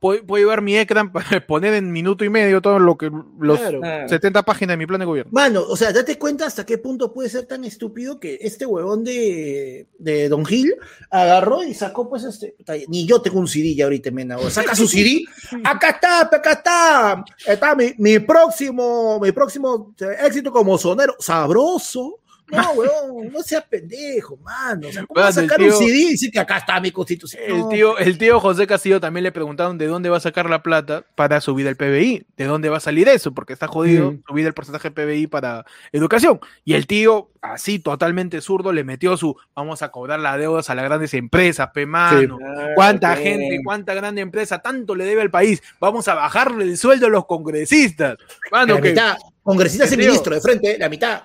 Puedo, puedo llevar mi ecran para poner en minuto y medio todo lo que los Claro. Claro. 70 páginas de mi plan de gobierno. Mano, o sea, date cuenta hasta qué punto puede ser tan estúpido que este huevón de, de Don Gil agarró y sacó, pues, este. Ni yo tengo un CD ya ahorita, mena. o Saca su CD. Acá está, acá está. Está mi, mi próximo, mi próximo eh, éxito como sonero. Sabroso. No, huevón, no seas pendejo, mano. O sea, ¿cómo vas a sacar tío- un CD y decir que acá está mi constitución? El tío, el tío José Castillo también le preguntaron de dónde va a sacar la plata para subir el PBI, de dónde va a salir eso, porque está jodido Mm. subir el porcentaje de PBI para educación. Y el tío, así totalmente zurdo, le metió su vamos a cobrar las deudas a las grandes empresas, pe mano. Claro, ¿Cuánta pe. gente, cuánta grande empresa tanto le debe al país? Vamos a bajarle el sueldo a los congresistas. Mano, la que, mitad, congresistas y ministro de frente, la mitad.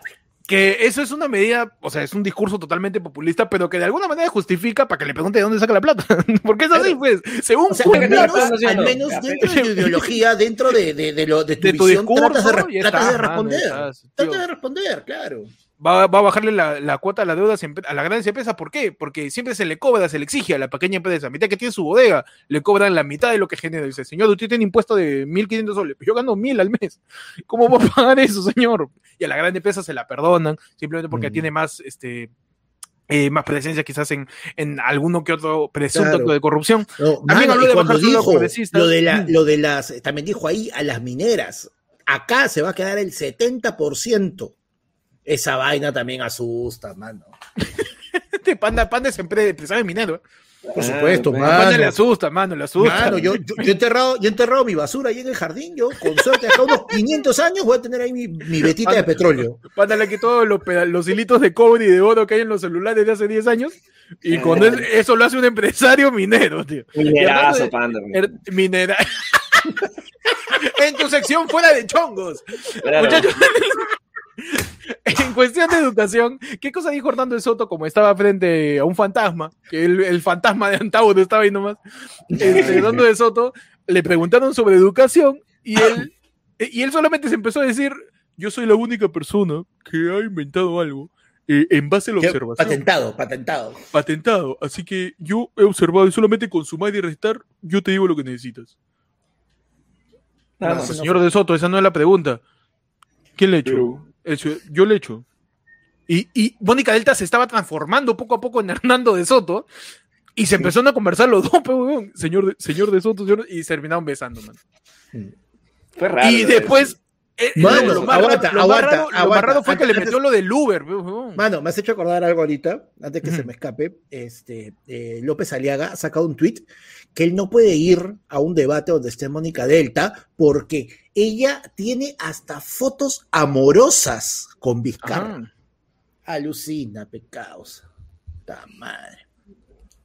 Que eso es una medida, o sea, es un discurso totalmente populista, pero que de alguna manera justifica para que le pregunte de dónde saca la plata. Porque es así, pues. Según O sea, al menos, dentro de tu ideología, dentro de, de, de lo, de tu de tu visión, discurso, tratas de, tratas está, de responder. estás, tratas de responder, claro. Va, va a bajarle la, la cuota a la deuda a las grandes empresas. ¿Por qué? Porque siempre se le cobra, se le exige a la pequeña empresa. A mitad que tiene su bodega, le cobran la mitad de lo que genera. Dice, señor, usted tiene impuesto de 1.500 soles. Yo gano 1.000 al mes. ¿Cómo va a pagar eso, señor? Y a la gran empresa se la perdonan, simplemente porque Mm. tiene más... este eh, más presencia quizás en, en alguno que otro presunto Claro. acto de corrupción. No, También mano, habló de bajar dijo lo de, la, lo de las, también dijo ahí a las mineras, acá se va a quedar el 70%. Esa vaina también asusta, mano. Este panda, panda es empre- empresario minero. ¿eh? Por supuesto, pues. mano. Panda le asusta, mano, le asusta. Mano, yo, yo, yo he enterrado, yo he enterrado mi basura ahí en el jardín, yo con suerte hasta unos 500 años voy a tener ahí mi, mi vetita de petróleo. Panda le quitó los, los hilitos de cobre y de oro que hay en los celulares de hace 10 años. Y con es- eso lo hace un empresario minero, tío. Minerazo, panda. Er- minera. en tu sección fuera de chongos. Claro. Muchachos, en cuestión de educación, ¿qué cosa dijo Hernando de Soto como estaba frente a un fantasma? Que el, el fantasma de Antauro estaba ahí nomás. Este, Hernando de Soto le preguntaron sobre educación y él, y él solamente se empezó a decir: Yo soy la única persona que ha inventado algo eh, en base a la Qué observación Patentado, patentado. patentado. Así que yo he observado y solamente con sumar y restar, yo te digo lo que necesitas. Ah, No, Señor de Soto, esa no es la pregunta. ¿Quién le echó? pero- El yo le echo. Y, y Mónica Delta se estaba transformando poco a poco en Hernando de Soto. Y se empezaron a conversar los dos, señor, de, señor de Soto, señor- y se terminaron besando, man. Fue raro. y después, Mano, lo, más aguanta, raro, lo más aguanta, raro- lo más aguanta. raro fue que le Antes- metió lo del Uber. Mano, me has hecho acordar algo ahorita, antes que se me escape. Este, eh, López Aliaga ha sacado un tweet que él no puede ir a un debate donde esté Mónica Delta porque ella tiene hasta fotos amorosas con Vizcarra. Ajá. Alucina, pecados. Ta madre.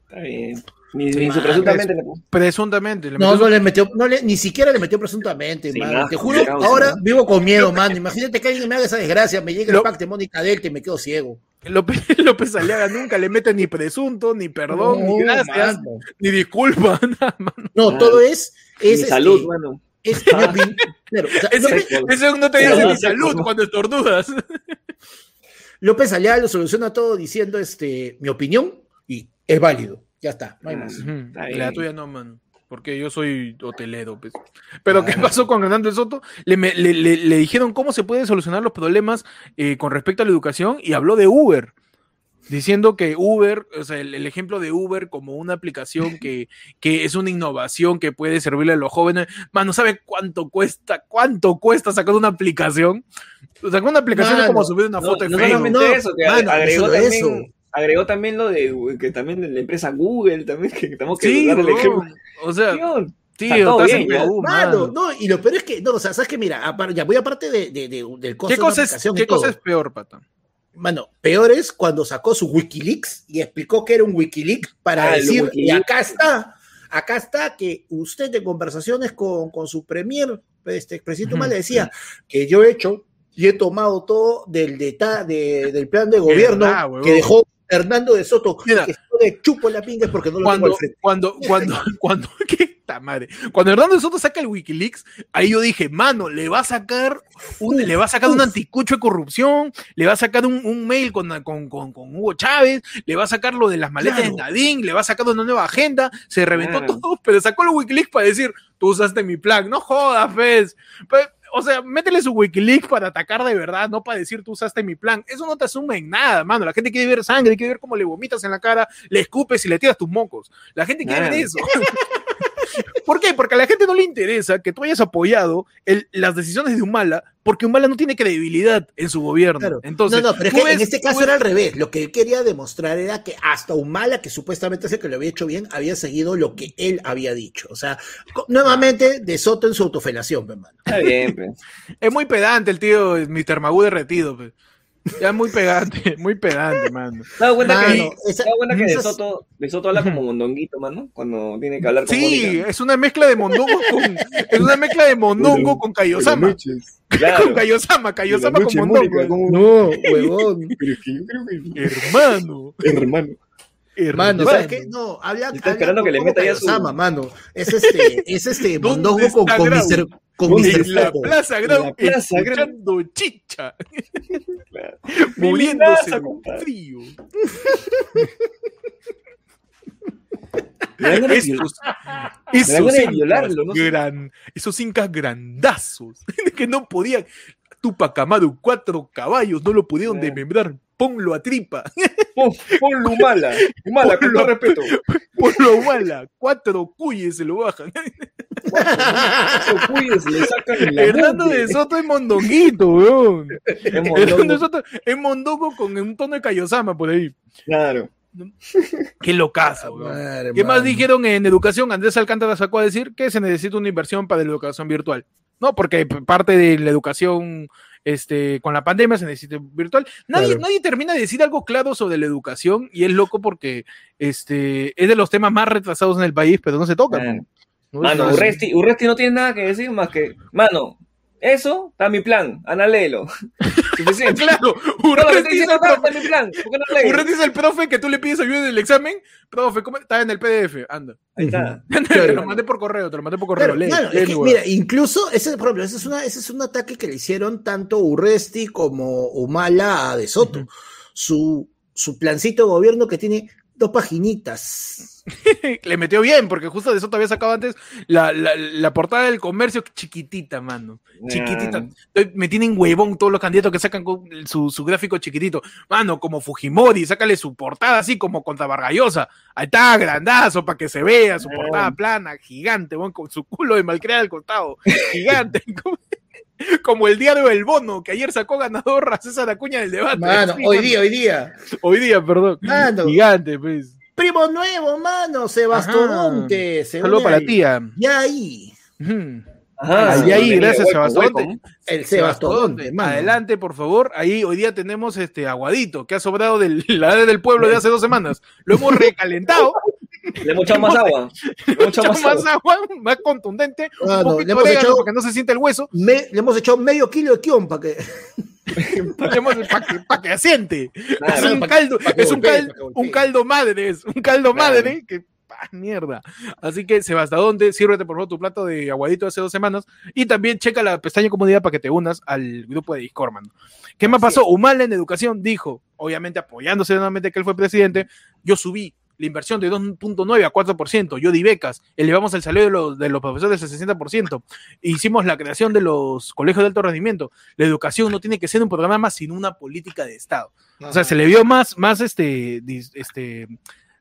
Está bien. Ni, ni su man, presuntamente. Presuntamente. le No, metió no le metió, no le, ni siquiera le metió presuntamente, Sí, mano. Te juro, causa, ahora ¿no? vivo con miedo, mano. Imagínate que alguien me haga esa desgracia, me llegue Lo- el pack de Mónica Delta y me quedo ciego. López, López Aliaga nunca le mete ni presunto, ni perdón, ni gracias, mano. ni disculpa. nada, mano. No, todo es, es este, salud, bueno. es mi opinión. Claro, o sea, Ese, López, ese no te dice ni salud cuando estornudas. López Aliaga lo soluciona todo diciendo este, mi opinión y es válido. Ya está, no hay más. Está. La tuya no, mano. Porque yo soy hotelero, pues. Pero ¿qué pasó con Hernando Soto? Le, me- le- le- le dijeron cómo se pueden solucionar los problemas eh, con respecto a la educación y habló de Uber. Diciendo que Uber, o sea, el, el ejemplo de Uber como una aplicación que, que es una innovación que puede servirle a los jóvenes. Mano, ¿sabe cuánto cuesta? ¿Cuánto cuesta sacar una aplicación? Sacar una aplicación es como subir una No, foto no Facebook. solamente No, eso, que mano, agregó, no solo también, eso. Agregó también lo de que también la empresa Google, también que tenemos que Sí, darle el ejemplo. O sea, Tío, tío, está estás bien, en ya. Perú, Mano, mano. no, y lo peor es que, no, o sea, sabes que mira, ya voy aparte de, de- de- del costo ¿Qué de cosa es, qué cosa es peor, pata? Mano, peor es cuando sacó su Wikileaks y explicó que era un Wikileaks para Ah, decir, y acá está, acá está que usted en conversaciones con, con su premier, este presidente Ujú. Humala, decía que yo he hecho y he tomado todo del de- del plan de gobierno verdad, que dejó Hernando de Soto, Mira. que de chupo la pinga es porque no lo tengo cuando, al frente. cuando, cuando, cuando, qué madre. Cuando Hernando de Soto saca el Wikileaks, ahí yo dije, mano, le va a sacar un, le va a sacar un anticucho de corrupción, le va a sacar un, un mail con, con, con, con Hugo Chávez, le va a sacar lo de las maletas Claro. de Nadine, le va a sacar una nueva agenda, se reventó Claro. todo, pero sacó el Wikileaks para decir, tú usaste mi plan, no jodas, Fez. Pe- O sea, métele su Wikileaks para atacar de verdad, no para decir tú usaste mi plan. Eso no te asume en nada, mano. La gente quiere ver sangre, quiere ver cómo le vomitas en la cara, le escupes y le tiras tus mocos. La gente quiere ver eso. ¿Por qué? Porque a la gente no le interesa que tú hayas apoyado el- las decisiones de Humala, porque Humala no tiene credibilidad en su gobierno. Claro. Entonces, no, no, pero es que en este caso ves- era al revés. Lo que él quería demostrar era que hasta Humala, que supuestamente es el que lo había hecho bien, había seguido lo que él había dicho. O sea, nuevamente de Soto en su autofelación, pe, mano. Está bien, pues. Es muy pedante el tío Mr. Magú derretido. pe. Ya es muy pedante, muy pedante, mano. ¿Te has dado cuenta que, Mano, te esa- has dado cuenta que de Soto, de Soto habla como mondonguito, mano? Cuando tiene que hablar con Sí, Mónica. es una mezcla de mondongo con es una mezcla de mondongo con Kaiosama. Con Claro. Kaiosama, Kaiosama con mondongo. No, huevón. Pero es que yo creo que... Hermano, Hermano. Mano, hermano. ¿sabes qué? No, habla. Está habla esperando que le meta ya su- mano. Es este, es este ¿Dónde mondongo con, con? Mr. Con ¿Dónde Mr. En la. Plaza Grau, la Plaza Grau. escuchando chicha, Claro. muriéndose de frío. Esos, incas violarlo, no sé. gran- esos incas grandazos que no podían. Tupac Amaru, cuatro caballos, no lo pudieron Ah. desmembrar. Ponlo a tripa. Pon, ponlo Humala. Humala, con todo respeto. Ponlo a Humala. Cuatro cuyes se lo bajan. Esos cuyes le sacan la Hernando de Soto es mondonguito, weón. Es Hernando mondongo. de Soto es mondongo con un tono de Kaiosama por ahí. Claro. Qué locazo, weón. Madre, ¿Qué más dijeron en educación? Andrés Alcántara sacó a decir que se necesita una inversión para la educación virtual. No, porque parte de la educación este, con la pandemia se necesita virtual. Nadie, Claro. nadie termina de decir algo claro sobre la educación y es loco porque este, es de los temas más retrasados en el país, pero no se toca. Mano, Urresti, Urresti no tiene nada que decir más que, mano, eso está mi plan, Ana léelo. Suficiente. Claro, es diciendo el profe, está mi plan. ¿Por qué no lees? Urresti es el profe que tú le pides ayuda en el examen. Profe, ¿cómo? está en el PDF, anda. Ahí está. te lo mandé por correo, te lo mandé por correo. Claro, lee, claro, lee es mi que, huevo. mira, incluso ese, por ejemplo, ese es, una, ese es un ataque que le hicieron tanto Urresti como Humala a De Soto. Su plancito de gobierno que tiene dos paginitas. le metió bien, porque justo de eso te había sacado antes la, la, la portada del comercio chiquitita, mano. Chiquitita. Estoy- Me tienen huevón todos los candidatos que sacan con su, su gráfico chiquitito. Mano, como Fujimori, sácale su portada así como contra Vargallosa. Ahí está, grandazo, para que se vea, su portada plana, gigante, con su culo de malcriada al costado. Gigante. como, el diario del bono, que ayer sacó ganador a César Acuña del debate. Mano, Sí, hoy mano. día, hoy día. Hoy día, perdón. Mano. Gigante, pues. Primo nuevo, mano, Sebastodonte. se Saludo une para la tía. Ya ahí. Ujú. Ajá, Ahí, gracias, Sebastodonte. welcome. El Sebastodonte. Adelante, por favor. Ahí hoy día tenemos este aguadito que ha sobrado de la edad del pueblo de hace dos semanas. Lo hemos recalentado. Le hemos echado más agua. Le hemos echado más más agua. agua, más contundente, Ah, un no, poquito le hemos de echado- para que no se sienta el hueso, Me- le hemos echado medio kilo de kion para que. para que, pa' que asiente. Claro. es un caldo, que es un, golpee, cal- pa' que golpee. un caldo madre, es un caldo Claro. madre que ah, mierda. Así que Sebastadonte, sírvete por favor tu plato de aguadito de hace dos semanas y también checa la pestaña comunidad para que te unas al grupo de Discord, mano. ¿Qué más pasó? Humala en educación dijo, obviamente apoyándose nuevamente que él fue presidente, yo subí la inversión de 2.9 a 4%, yo di becas, elevamos el salario de los, de los profesores al 60%, hicimos la creación de los colegios de alto rendimiento. La educación no tiene que ser un programa, sino una política de Estado. O sea, se le vio más, más este, este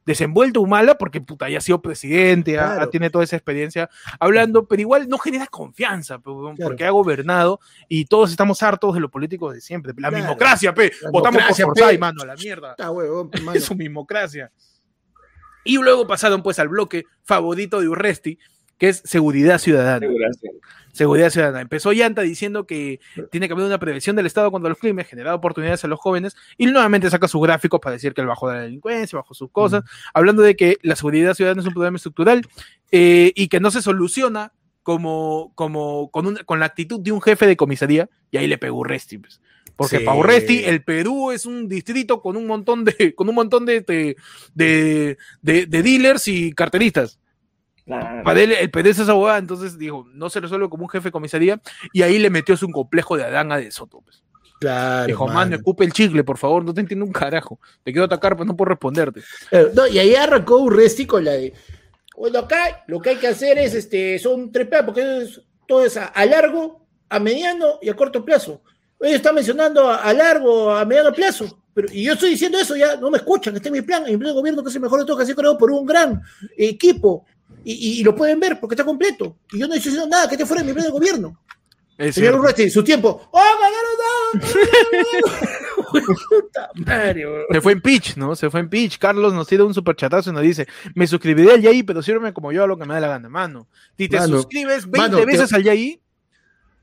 desenvuelto Humala porque puta, ya ha sido presidente, tiene toda esa experiencia hablando, pero igual no genera confianza, Claro. porque ha gobernado y todos estamos hartos de los políticos de siempre. La Claro. mismocracia, pe, La votamos por Forsyth, mano, a la mierda. Está huevón, mano. Es su mismocracia. Y luego pasaron pues al bloque favorito de Urresti, que es seguridad ciudadana. Seguridad ciudadana. Empezó Llanta diciendo que tiene que haber una prevención del Estado contra los crímenes, generar oportunidades a los jóvenes, y nuevamente saca sus gráficos para decir que él bajó de la delincuencia, bajó sus cosas, hablando de que la seguridad ciudadana es un problema estructural eh, y que no se soluciona como, como con, un- con la actitud de un jefe de comisaría, y ahí le pegó Urresti. pues. Porque Sí. para Urresti, el Perú es un distrito con un montón de, con un montón de, de, de- de- de dealers y carteristas. Claro. Para él, el Perú es esa abogada, entonces dijo, no se resuelve como un jefe de comisaría, y ahí le metió su complejo de Adán a de Soto. pues. Claro. Dijo, mano. mano, escupe el chicle, por favor, no te entiendo un carajo. Te quiero atacar, pero no puedo responderte. Claro, no, y ahí arrancó Urresti con la de. Bueno, acá lo que hay que hacer es, este, son tres plazos, porque es- todo es a, a largo, a mediano y a corto plazo. Ellos están mencionando a, a largo, a mediano plazo. Pero, y yo estoy diciendo eso, ya no me escuchan, este es mi plan, mi plan de gobierno que es el mejor de todo, que ha sido creado por un gran equipo. Y, y- y lo pueden ver porque está completo. Y yo no estoy diciendo nada que esté fuera de mi plan de gobierno. Es Señor. Urresti, su tiempo. ¡Oh, ganaron nada! Weón. Se fue en pitch, ¿no? Se fue en pitch. Carlos nos tira un superchatazo y nos dice, me suscribiré al Yaí, pero sírveme como yo a lo que me da la gana, mano. Si te Mano, suscribes 20 mano, te- veces al Yaí,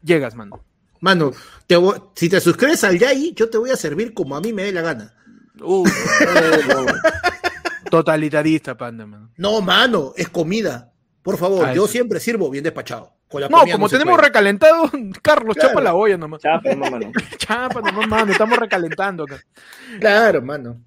llegas, mano. Mano, te voy- si te suscribes al Yai, yo te voy a servir como a mí me dé la gana. Uh, totalitarista, panda, mano. No, mano, es comida. Por favor, Ah, yo siempre sirvo bien despachado. Con la No, como tenemos puede. recalentado, Carlos, Claro. chapa la olla nomás. Chapa, no, mano. Chapa nomás, mano, estamos recalentando acá. Claro, mano.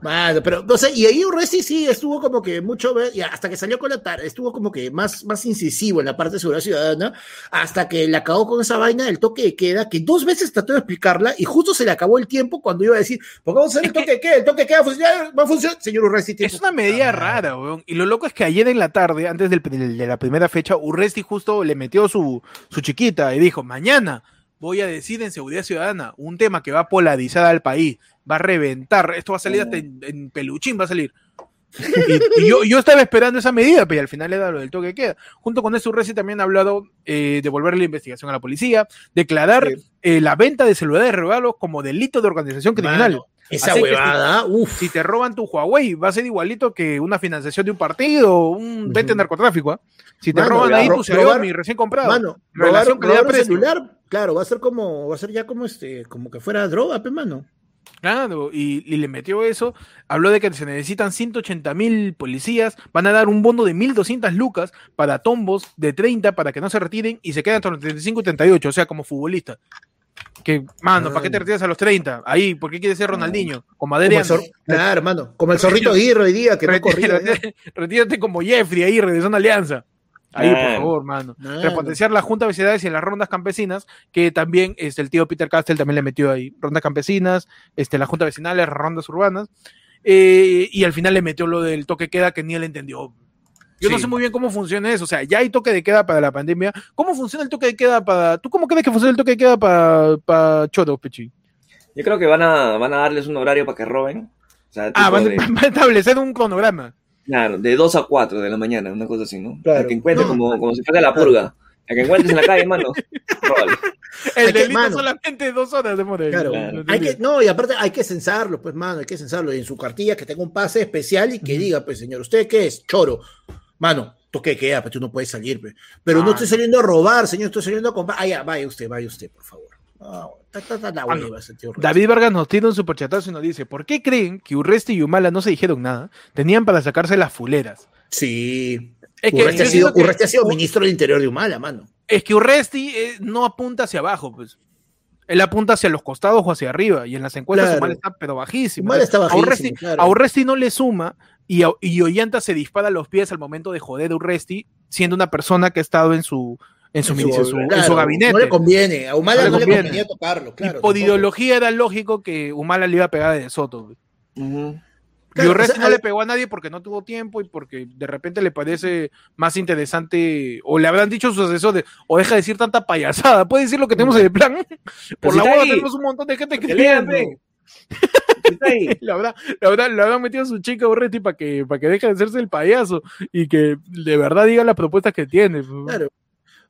Mano, pero no sé, y ahí Urresti sí estuvo como que mucho, y hasta que salió con la tarde, estuvo como que más, más incisivo en la parte de seguridad ciudadana, hasta que le acabó con esa vaina del toque de queda, que dos veces trató de explicarla y justo se le acabó el tiempo cuando iba a decir, ¿por qué vamos a hacer el toque de queda? El toque de queda funciona- va a funcionar. Señor Urresti, tiempo. Es una medida Ah, rara, weón. Y lo loco es que ayer en la tarde, antes del- de la primera fecha, Urresti justo le metió su, su chiquita y dijo, mañana voy a decir en seguridad ciudadana un tema que va a polarizar al país, va a reventar, esto va a salir hasta en, en peluchín, va a salir. Y, y yo, yo estaba esperando esa medida, pero al final era lo del toque de queda. Junto con eso, Urresti también ha hablado eh, de devolverle la investigación a la policía, declarar Sí. eh, la venta de celulares regalos como delito de organización criminal. Mano, esa Así que huevada, uff. si te roban tu Huawei, va a ser igualito que una financiación de un partido, un vente Ujú. narcotráfico. ¿ah? Si te Mano, roban ahí tu robar- Xiaomi recién comprado. Mano, Relación robar, robar un celular, claro, va a ser como, va a ser ya como este, como que fuera droga, pe mano. Claro, y, y le metió eso. Habló de que se necesitan 180 mil policías. Van a dar un bono de 1.200 lucas para tombos de 30 para que no se retiren y se quedan entre los 35 y 38, o sea, como futbolista. Que, mano, ¿para qué te retiras a los 30? Ahí, ¿por qué quieres ser Ronaldinho? Como Como Adrián. el zor- claro, mano, como el zorrito Aguirre hoy día que no corría. Retírate, retírate como Jeffrey ahí, regresando a Alianza. Ahí, por favor, mano. Mano. Repotenciar la Junta de Vecindades y las rondas campesinas, que también este, el tío Peter Castell también le metió ahí. Rondas campesinas, este, la Junta Vecinales, rondas urbanas. eh, y al final le metió lo del toque de queda que ni él entendió. Yo no sé muy bien cómo funciona eso. O sea, ya hay toque de queda para la pandemia. ¿Cómo funciona el toque de queda para. ¿Tú cómo crees que funciona el toque de queda para, para Choro, Pechi? Yo creo que van a, van a darles un horario para que roben. O sea, Ah, van, de, van a establecer un cronograma. Claro, de 2 a 4 de la mañana, una cosa así, ¿no? Claro. Que encuentres No. como, como si fuera la purga. A que encuentres en la calle, mano. El Hay que- delito mano. solamente dos horas de morir. Claro, Claro. hay que, no, y aparte hay que censarlo, pues, mano, hay que censarlo. Y en su cartilla que tenga un pase especial y que diga, pues, señor, ¿usted qué es? Choro. Mano, toque queda, pues tú no puedes salir, pues. Pero no estoy saliendo a robar, señor, estoy saliendo a comprar. Ah, ya, vaya usted, vaya usted, por favor. Ah, la hueva ese tío. David Vargas nos tiene un superchatazo y nos dice, ¿por qué creen que Urresti y Humala no se dijeron nada? Tenían para sacarse las fuleras. Sí. Es que, Urresti, ha sido, siento que- Urresti ha sido ministro del Interior de Humala, mano. es que Urresti eh, no apunta hacia abajo, pues. Él apunta hacia los costados o hacia arriba. Y en las encuestas Claro. Humala está pero bajísimo. Humala está A bajísimo, Urresti, claro. a Urresti no le suma y, a- y Ollanta se dispara a los pies al momento de joder a Urresti, siendo una persona que ha estado en su, en su, En en su- en claro, su gabinete. No le conviene. A Humala No no le le, conviene. convenía tocarlo, claro. y por tampoco. ideología era lógico que Humala le iba a pegar de Soto. pues. Claro, o sea, no al- le pegó a nadie porque no tuvo tiempo y porque de repente le parece más interesante, o le habrán dicho sus asesores, o deja de decir tanta payasada, puede decir lo que tenemos en el plan. Por si la ahí. tenemos un montón de gente que Que lean, pe. Está ahí. la verdad, la verdad, le habrán metido a su chica Urresti para que, para que deje de hacerse el payaso y que de verdad diga las propuestas que tiene. Claro.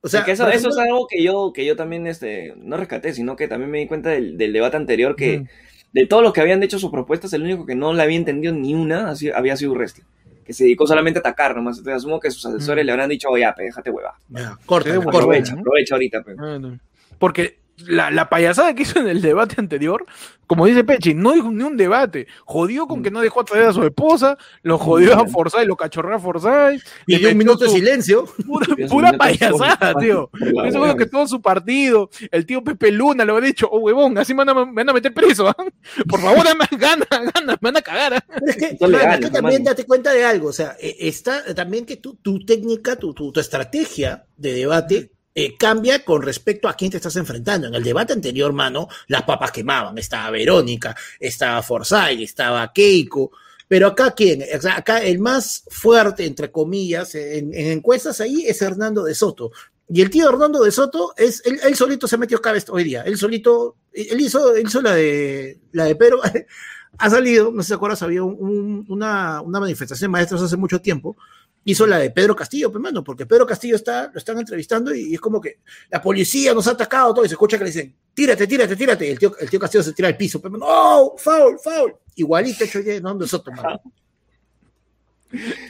O sea, que eso, eso es algo que yo, que yo también este, no rescaté, sino que también me di cuenta del, del debate anterior que de todos los que habían hecho sus propuestas, el único que no le había entendido ni una así- había sido Urresti, que se dedicó solamente a atacar nomás. Entonces asumo que sus asesores le habrán dicho, oye, déjate hueva. ya, corta, bueno, corta. Aprovecha, ¿no? aprovecha ahorita, pe. Bueno, Porque la, la payasada que hizo en el debate anterior, como dice Pechi, no dijo ni un debate. Jodió con que no dejó traer a su esposa, lo jodió a Forsyth, lo cachorreó a Forsyth. Y dio un minuto de silencio. Pura, pura payasada, tío. seguro hueva. que todo su partido, el tío Pepe Luna le había dicho, oh huevón, así me van a, me van a meter preso. ¿ah? Por favor, dame ganas, ganas, me van a cagar. ¿ah? Pero es que, es también date cuenta de algo, o sea, eh, está también que tu, tu técnica, tu, tu, tu estrategia de debate eh, cambia con respecto a quién te estás enfrentando. En el debate anterior, mano, las papas quemaban. Estaba Verónica, estaba Forsyth, estaba Keiko. Pero acá, ¿quién? Acá el más fuerte, entre comillas, en, en encuestas ahí es Hernando de Soto. Y el tío Hernando de Soto, es, él, solito se metió cabeza hoy día. Él solito, él hizo, él hizo la de la de Pedro, ha salido, no sé acuerdas, había un- un- una, una manifestación de maestros hace mucho tiempo, hizo la de Pedro Castillo, pues, mano, porque Pedro Castillo está, lo están entrevistando y, y es como que la policía nos ha atacado, todo, y se escucha que le dicen, tírate, tírate, tírate, y el tío, el tío Castillo se tira al piso, pues, mano, ¡oh, foul, foul! Igualito hecho ya Hernando Soto, mano.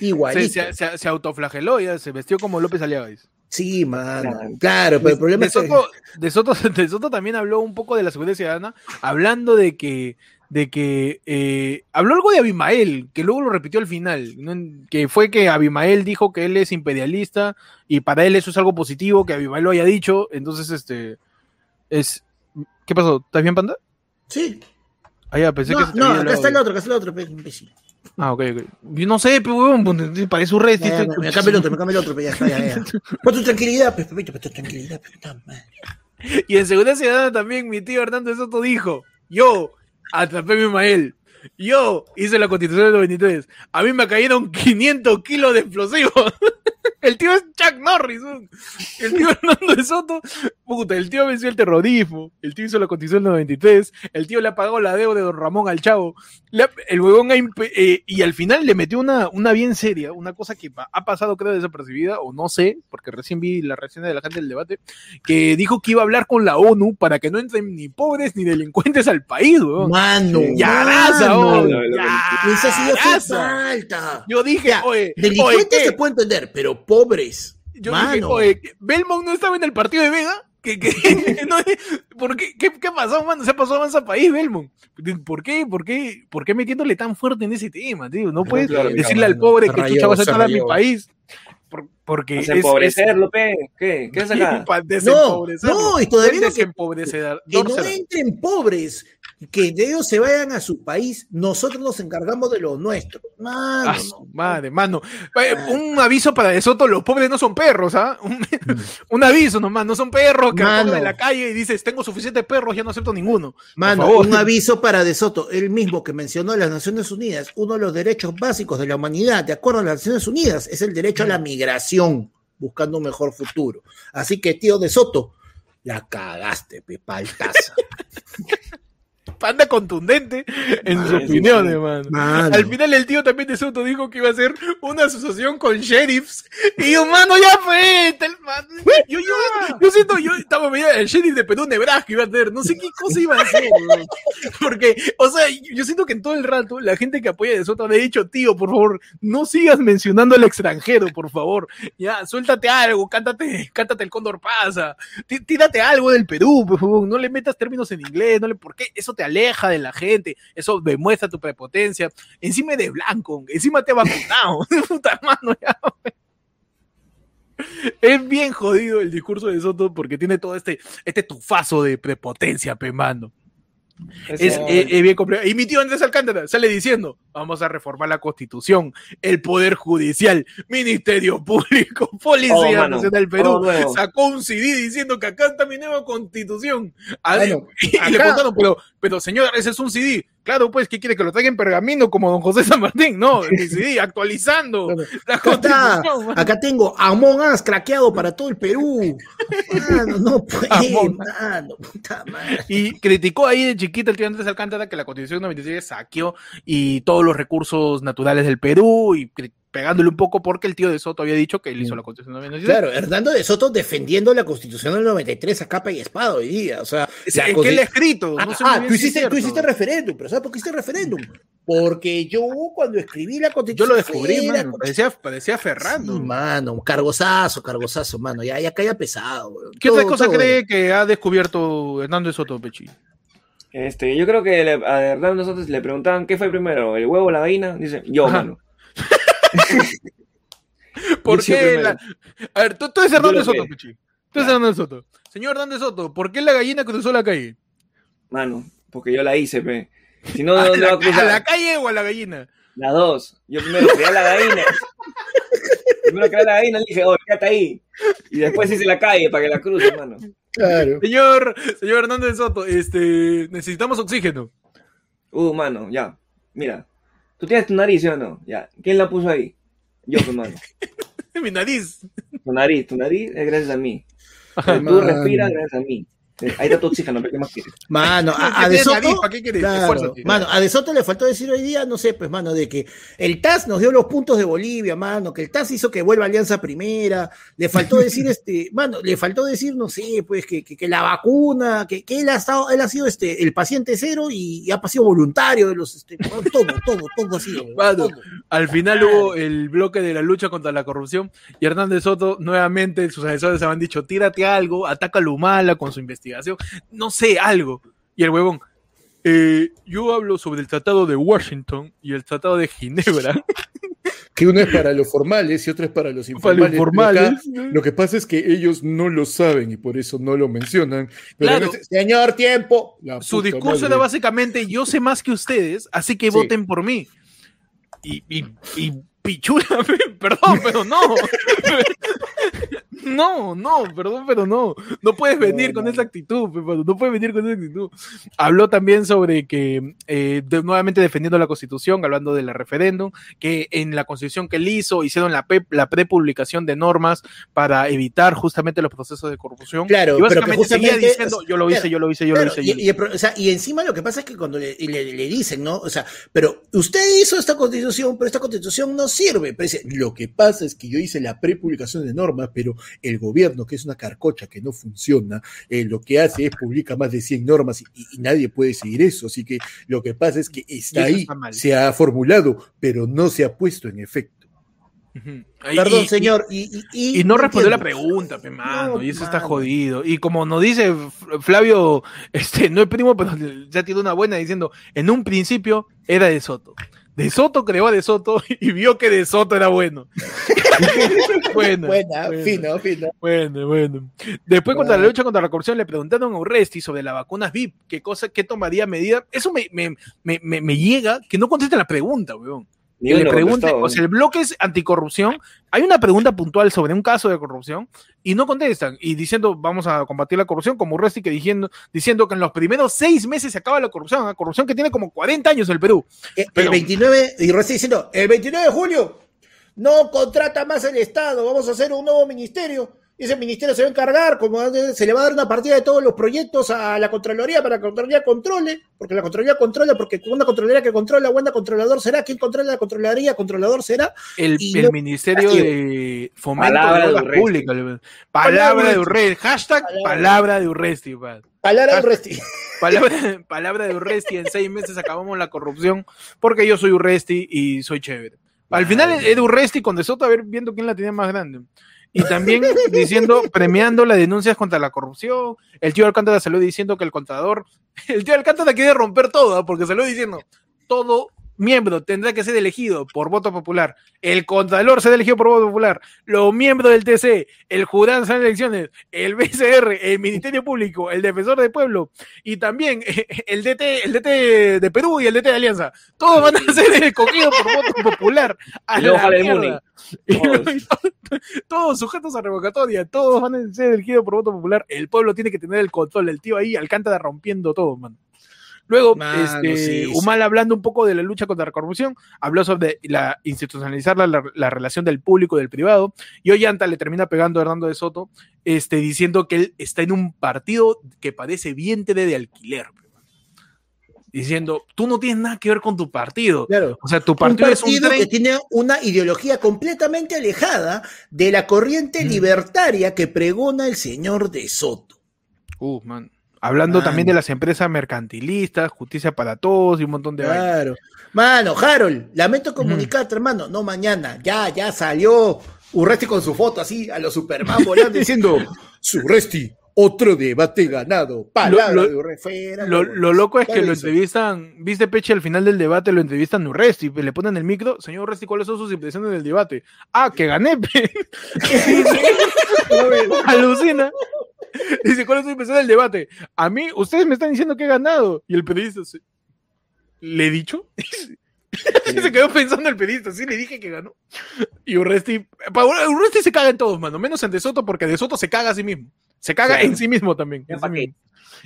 Igualito. se, se- se autoflageló, ya se vestió como López Aliaga. dice. Sí, mano. Claro. Claro, pero el problema de es que... Soto, de, Soto, de Soto también habló un poco de la seguridad ciudadana, hablando de que, de que eh, habló algo de Abimael, que luego lo repitió al final, ¿no? que fue que Abimael dijo que él es imperialista y para él eso es algo positivo, que Abimael lo haya dicho, entonces este es... ¿Qué pasó? ¿Estás bien, Panda? Sí. Ah, ya, pensé que No, se te no, había acá está el otro, acá está el otro, pues, imbécil. Ah, ok, ok. Yo no sé, pero huevón, pues, parece un resto. Ya, me, cambio el otro, me cambio el otro, pero ya está, ya, ya. Tu tranquilidad, pues, Pepito, pon tu tranquilidad, pues, puta madre. Y en Seguridad Ciudadana también mi tío Hernando Soto dijo, yo atrapé a mi Mael, yo hice la constitución del 93, a mí me cayeron 500 kilos de explosivos. El tío es Chuck Norris. ¿no? El tío Hernando de Soto, puta, el tío venció el terrorismo, el tío hizo la constitución del 93, el tío le ha pagado la deuda de don Ramón al chavo, ha- el huevón ha eh, y al final le metió una, una bien seria, una cosa que ha pasado creo desapercibida, o no sé, porque recién vi la reacción de la gente del debate, que dijo que iba a hablar con la ONU para que no entren ni pobres ni delincuentes al país, weón. Mano, Ya mano. raza, ya Esa sí falta. Yo dije, Ya, oye, Delincuentes se puede entender, pero pobres. Yo mano. dije, oye, Belmont no estaba en el partido de Vega. ¿Qué, qué, no, ¿por qué, qué, qué pasó, mano? Se pasó a país, Belmont. ¿Por qué, por, qué, ¿Por qué metiéndole tan fuerte en ese tema, tío? No puedes claro, decirle al pobre se que chavas a se a mi país. Por- porque es, empobrecerlo, pe. ¿Qué? ¿Qué es acá? No, no, y todavía no que, desempobrecer. que no entren pobres, que ellos se vayan a su país, nosotros nos encargamos de lo nuestro. Mano, Ah, no. su madre, mano. Eh, Un aviso para De Soto, los pobres no son perros, ¿ah? Un, un aviso nomás, no son perros que Mano. andan en la calle y dices, tengo suficientes perros, ya no acepto ninguno. Mano, un aviso para De Soto, el mismo que mencionó las Naciones Unidas, uno de los derechos básicos de la humanidad, de acuerdo a las Naciones Unidas, es el derecho a la migración, buscando un mejor futuro. Así que, tío De Soto, la cagaste, pe, paltaza. Panda contundente en su opinión, hermano. Al final el tío también de Soto dijo que iba a ser una asociación con sheriffs. Y yo, mano, ya fue. Yo, yo, yo siento, yo estaba viendo el sheriff de Perú, Nebraska iba a hacer. No sé qué cosa iba a hacer, Porque, o sea, yo siento que en todo el rato la gente que apoya de Soto me ha dicho, tío, por favor, no sigas mencionando al extranjero, por favor. Ya, suéltate algo, cántate, cántate el Cóndor pasa. Tírate algo del Perú, por favor. No le metas términos en inglés, no le, ¿por qué? Eso te aleja de la gente, eso demuestra tu prepotencia. Encima de blanco, encima te ha vacunado. Puta mano, ya, es bien jodido el discurso de Soto porque tiene todo este, este tufazo de prepotencia, pe mano. Es, bien complicado. Y mi tío Andrés Alcántara sale diciendo, vamos a reformar la constitución, el poder judicial, ministerio público, policía oh, nacional del Perú, sacó un CD diciendo que acá está mi nueva constitución. y le contaron, pero, pero señor, ese es un CD. Claro, pues, ¿qué quiere? Que lo traigan en pergamino como don José San Martín. No, sí, actualizando la constitución. Acá, tengo Amon As craqueado para todo el Perú. Mano, no puede, mano, puta madre. Y criticó ahí de chiquita el tío Andrés Alcántara que la constitución 96 saqueó y todos los recursos naturales del Perú y pegándole un poco porque el tío de Soto había dicho que él hizo la Constitución del 93. Claro, Hernando de Soto defendiendo la Constitución del 93 a capa y espada hoy día. O sea, es que él ha escrito. Ah, ah tú, hiciste, tú hiciste referéndum, pero ¿sabes por qué hiciste referéndum? Porque yo cuando escribí la Constitución. Yo lo descubrí, mano. Parecía, parecía Ferrando. mano, cargozazo, cargozazo, mano. Ya, ya caía pesado. ¿Qué otra cosa cree que ha descubierto Hernando de Soto, Pechi? Este, yo creo que a Hernando de Soto le preguntaban qué fue primero, el huevo o la gallina. Dice, yo, mano. ¿Por qué? A ver, tú, tú eres Hernando Soto, Pichi. Tú eres Hernando Soto. Señor Hernández Soto, ¿por qué la gallina cruzó la calle? Mano, porque yo la hice, pe. Si no, ¿A, la, ¿A la calle o a la gallina? Las dos. Yo primero creé a la gallina. primero creé a la gallina y dije, oh, quédate ahí. Y después hice la calle para que la cruce, mano. Claro. Señor, señor Hernández Soto, este, necesitamos oxígeno. Uh, mano, ya. Mira, ¿Tú tienes tu nariz, ¿sí o no? Ya. ¿Quién la puso ahí? Yo, hermano. Mi nariz. Tu nariz, tu nariz es gracias a mí. Tú respiras gracias a mí. Ahí está tu oxígeno, ¿qué más quieres? Mano, a, a De Soto, ¿para qué quieres? Claro, mano, a De Soto le faltó decir hoy día, no sé, pues, mano, de que el TAS nos dio los puntos de Bolivia, mano, que el TAS hizo que vuelva Alianza Primera, le faltó decir, este, mano, le faltó decir, no sé, pues, que, que, la vacuna, que, que, él ha estado, él ha sido este, el paciente cero y, ha sido voluntario de los, este, todo, todo, todo ha sido. Mano, Al final hubo el bloque de la lucha contra la corrupción y Hernández Soto, nuevamente, sus asesores habían dicho, tírate algo, ataca a Lumala con su investigación no sé, algo. Y el huevón, eh, yo hablo sobre el Tratado de Washington y el Tratado de Ginebra. que uno es para los formales y otro es para los informales. lo que pasa es que ellos no lo saben y por eso no lo mencionan. señor, tiempo. Su discurso era básicamente, yo sé más que ustedes, así que voten por mí. Y, y, y pichula, perdón, pero no. No, no, perdón, pero no. No puedes venir con esa actitud, no puedes venir con esa actitud. Habló también sobre que, eh, nuevamente defendiendo la constitución, hablando del referéndum, que en la constitución que él hizo, hicieron la, la prepublicación de normas para evitar justamente los procesos de corrupción. Claro, y básicamente seguía diciendo, yo lo hice, yo lo hice, yo lo hice. Y, o sea, y, encima lo que pasa es que cuando le, dicen, ¿no? O sea, pero usted hizo esta constitución, pero esta constitución no sirve. Pero dice, lo que pasa es que yo hice la prepublicación de normas, pero el gobierno, que es una carcocha que no funciona, eh, lo que hace es publica más de 100 normas y, nadie puede seguir eso. Así que lo que pasa es que está ahí, se ha formulado, pero no se ha puesto en efecto. Perdón, señor. Y, no, respondió la pregunta, pe, y eso está jodido. Y como nos dice Flavio, este, no es primo, pero ya tiene una buena diciendo, en un principio era de Soto. De Soto creó a De Soto y vio que De Soto era bueno. bueno, Buena, fino, fino. Bueno, bueno. Después, contra la lucha contra la corrupción, le preguntaron a Urresti sobre las vacunas VIP, qué cosa, qué tomaría medida. Eso me, me, me, me llega que no conteste la pregunta, weón le pregunte, o sea, el bloque es anticorrupción. Hay una pregunta puntual sobre un caso de corrupción y no contestan. Y diciendo, vamos a combatir la corrupción, como Urresti que diciendo, diciendo que en los primeros seis meses se acaba la corrupción, la corrupción que tiene como 40 años el Perú. Eh, el, 29, y Urresti diciendo, el 29 de julio no contrata más el Estado, vamos a hacer un nuevo ministerio ese ministerio se va a encargar, como se le va a dar una partida de todos los proyectos a la Contraloría para que la Contraloría controle, porque la Contraloría controla, porque una Contraloría que controla, buena controlador será, quien controla la Contraloría, controlador será. El, Ministerio de Fomento palabra de, de Pública. Palabra, de Urresti, hashtag palabra, de Urresti. Palabra de Urresti. Palabra, palabra de Urresti, en seis meses acabamos la corrupción, porque yo soy Urresti y soy chévere. Al final es de Urresti con De Soto a ver viendo quién la tenía más grande y también diciendo, premiando las denuncias contra la corrupción. El tío Alcántara salió diciendo que el contador, el tío Alcántara quiere romper todo, porque salió diciendo, todo miembro tendrá que ser elegido por voto popular. El contador será elegido por voto popular. Los miembros del TC, el jurado en elecciones, el BCR, el Ministerio Público, el Defensor del Pueblo y también el DT, el DT de Perú y el DT de Alianza. Todos van a ser escogidos por voto popular. A la todos. sujetos a revocatoria, todos van a ser elegidos por voto popular. El pueblo tiene que tener el control. El tío ahí Alcántara rompiendo todo, man. Luego, este, Humal hablando un poco de la lucha contra la corrupción, habló sobre la institucionalizar la, relación del público y del privado, y hoy Anta le termina pegando a Hernando de Soto, este, diciendo que él está en un partido que parece vientre de alquiler. Diciendo, tú no tienes nada que ver con tu partido. Claro. O sea, tu partido, es un que tiene una ideología completamente alejada de la corriente libertaria que pregona el señor de Soto. Uh, man. Hablando también de las empresas mercantilistas, justicia para todos y un montón de Claro. Mano, Harold, lamento comunicarte, hermano. No, mañana, ya, ya salió Urresti con su foto así a los Superman volando diciendo, Surresti, otro debate ganado. Palabra lo, de lo, lo, loco es que lo entrevistan, viste Peche al final del debate, lo entrevistan a Urresti, le ponen el micro, señor Urresti, ¿cuáles son sus impresiones del debate? Ah, que gané, Alucina. Dice, ¿cuál es su impresión del debate? A mí, ustedes me están diciendo que he ganado. Y el periodista, ¿le he dicho? se quedó pensando el periodista, sí le dije que ganó. Y Urresti, Urresti se caga en todos, mano, menos en De Soto, porque De Soto se caga a sí mismo. Se caga en sí mismo también. Ya para qué.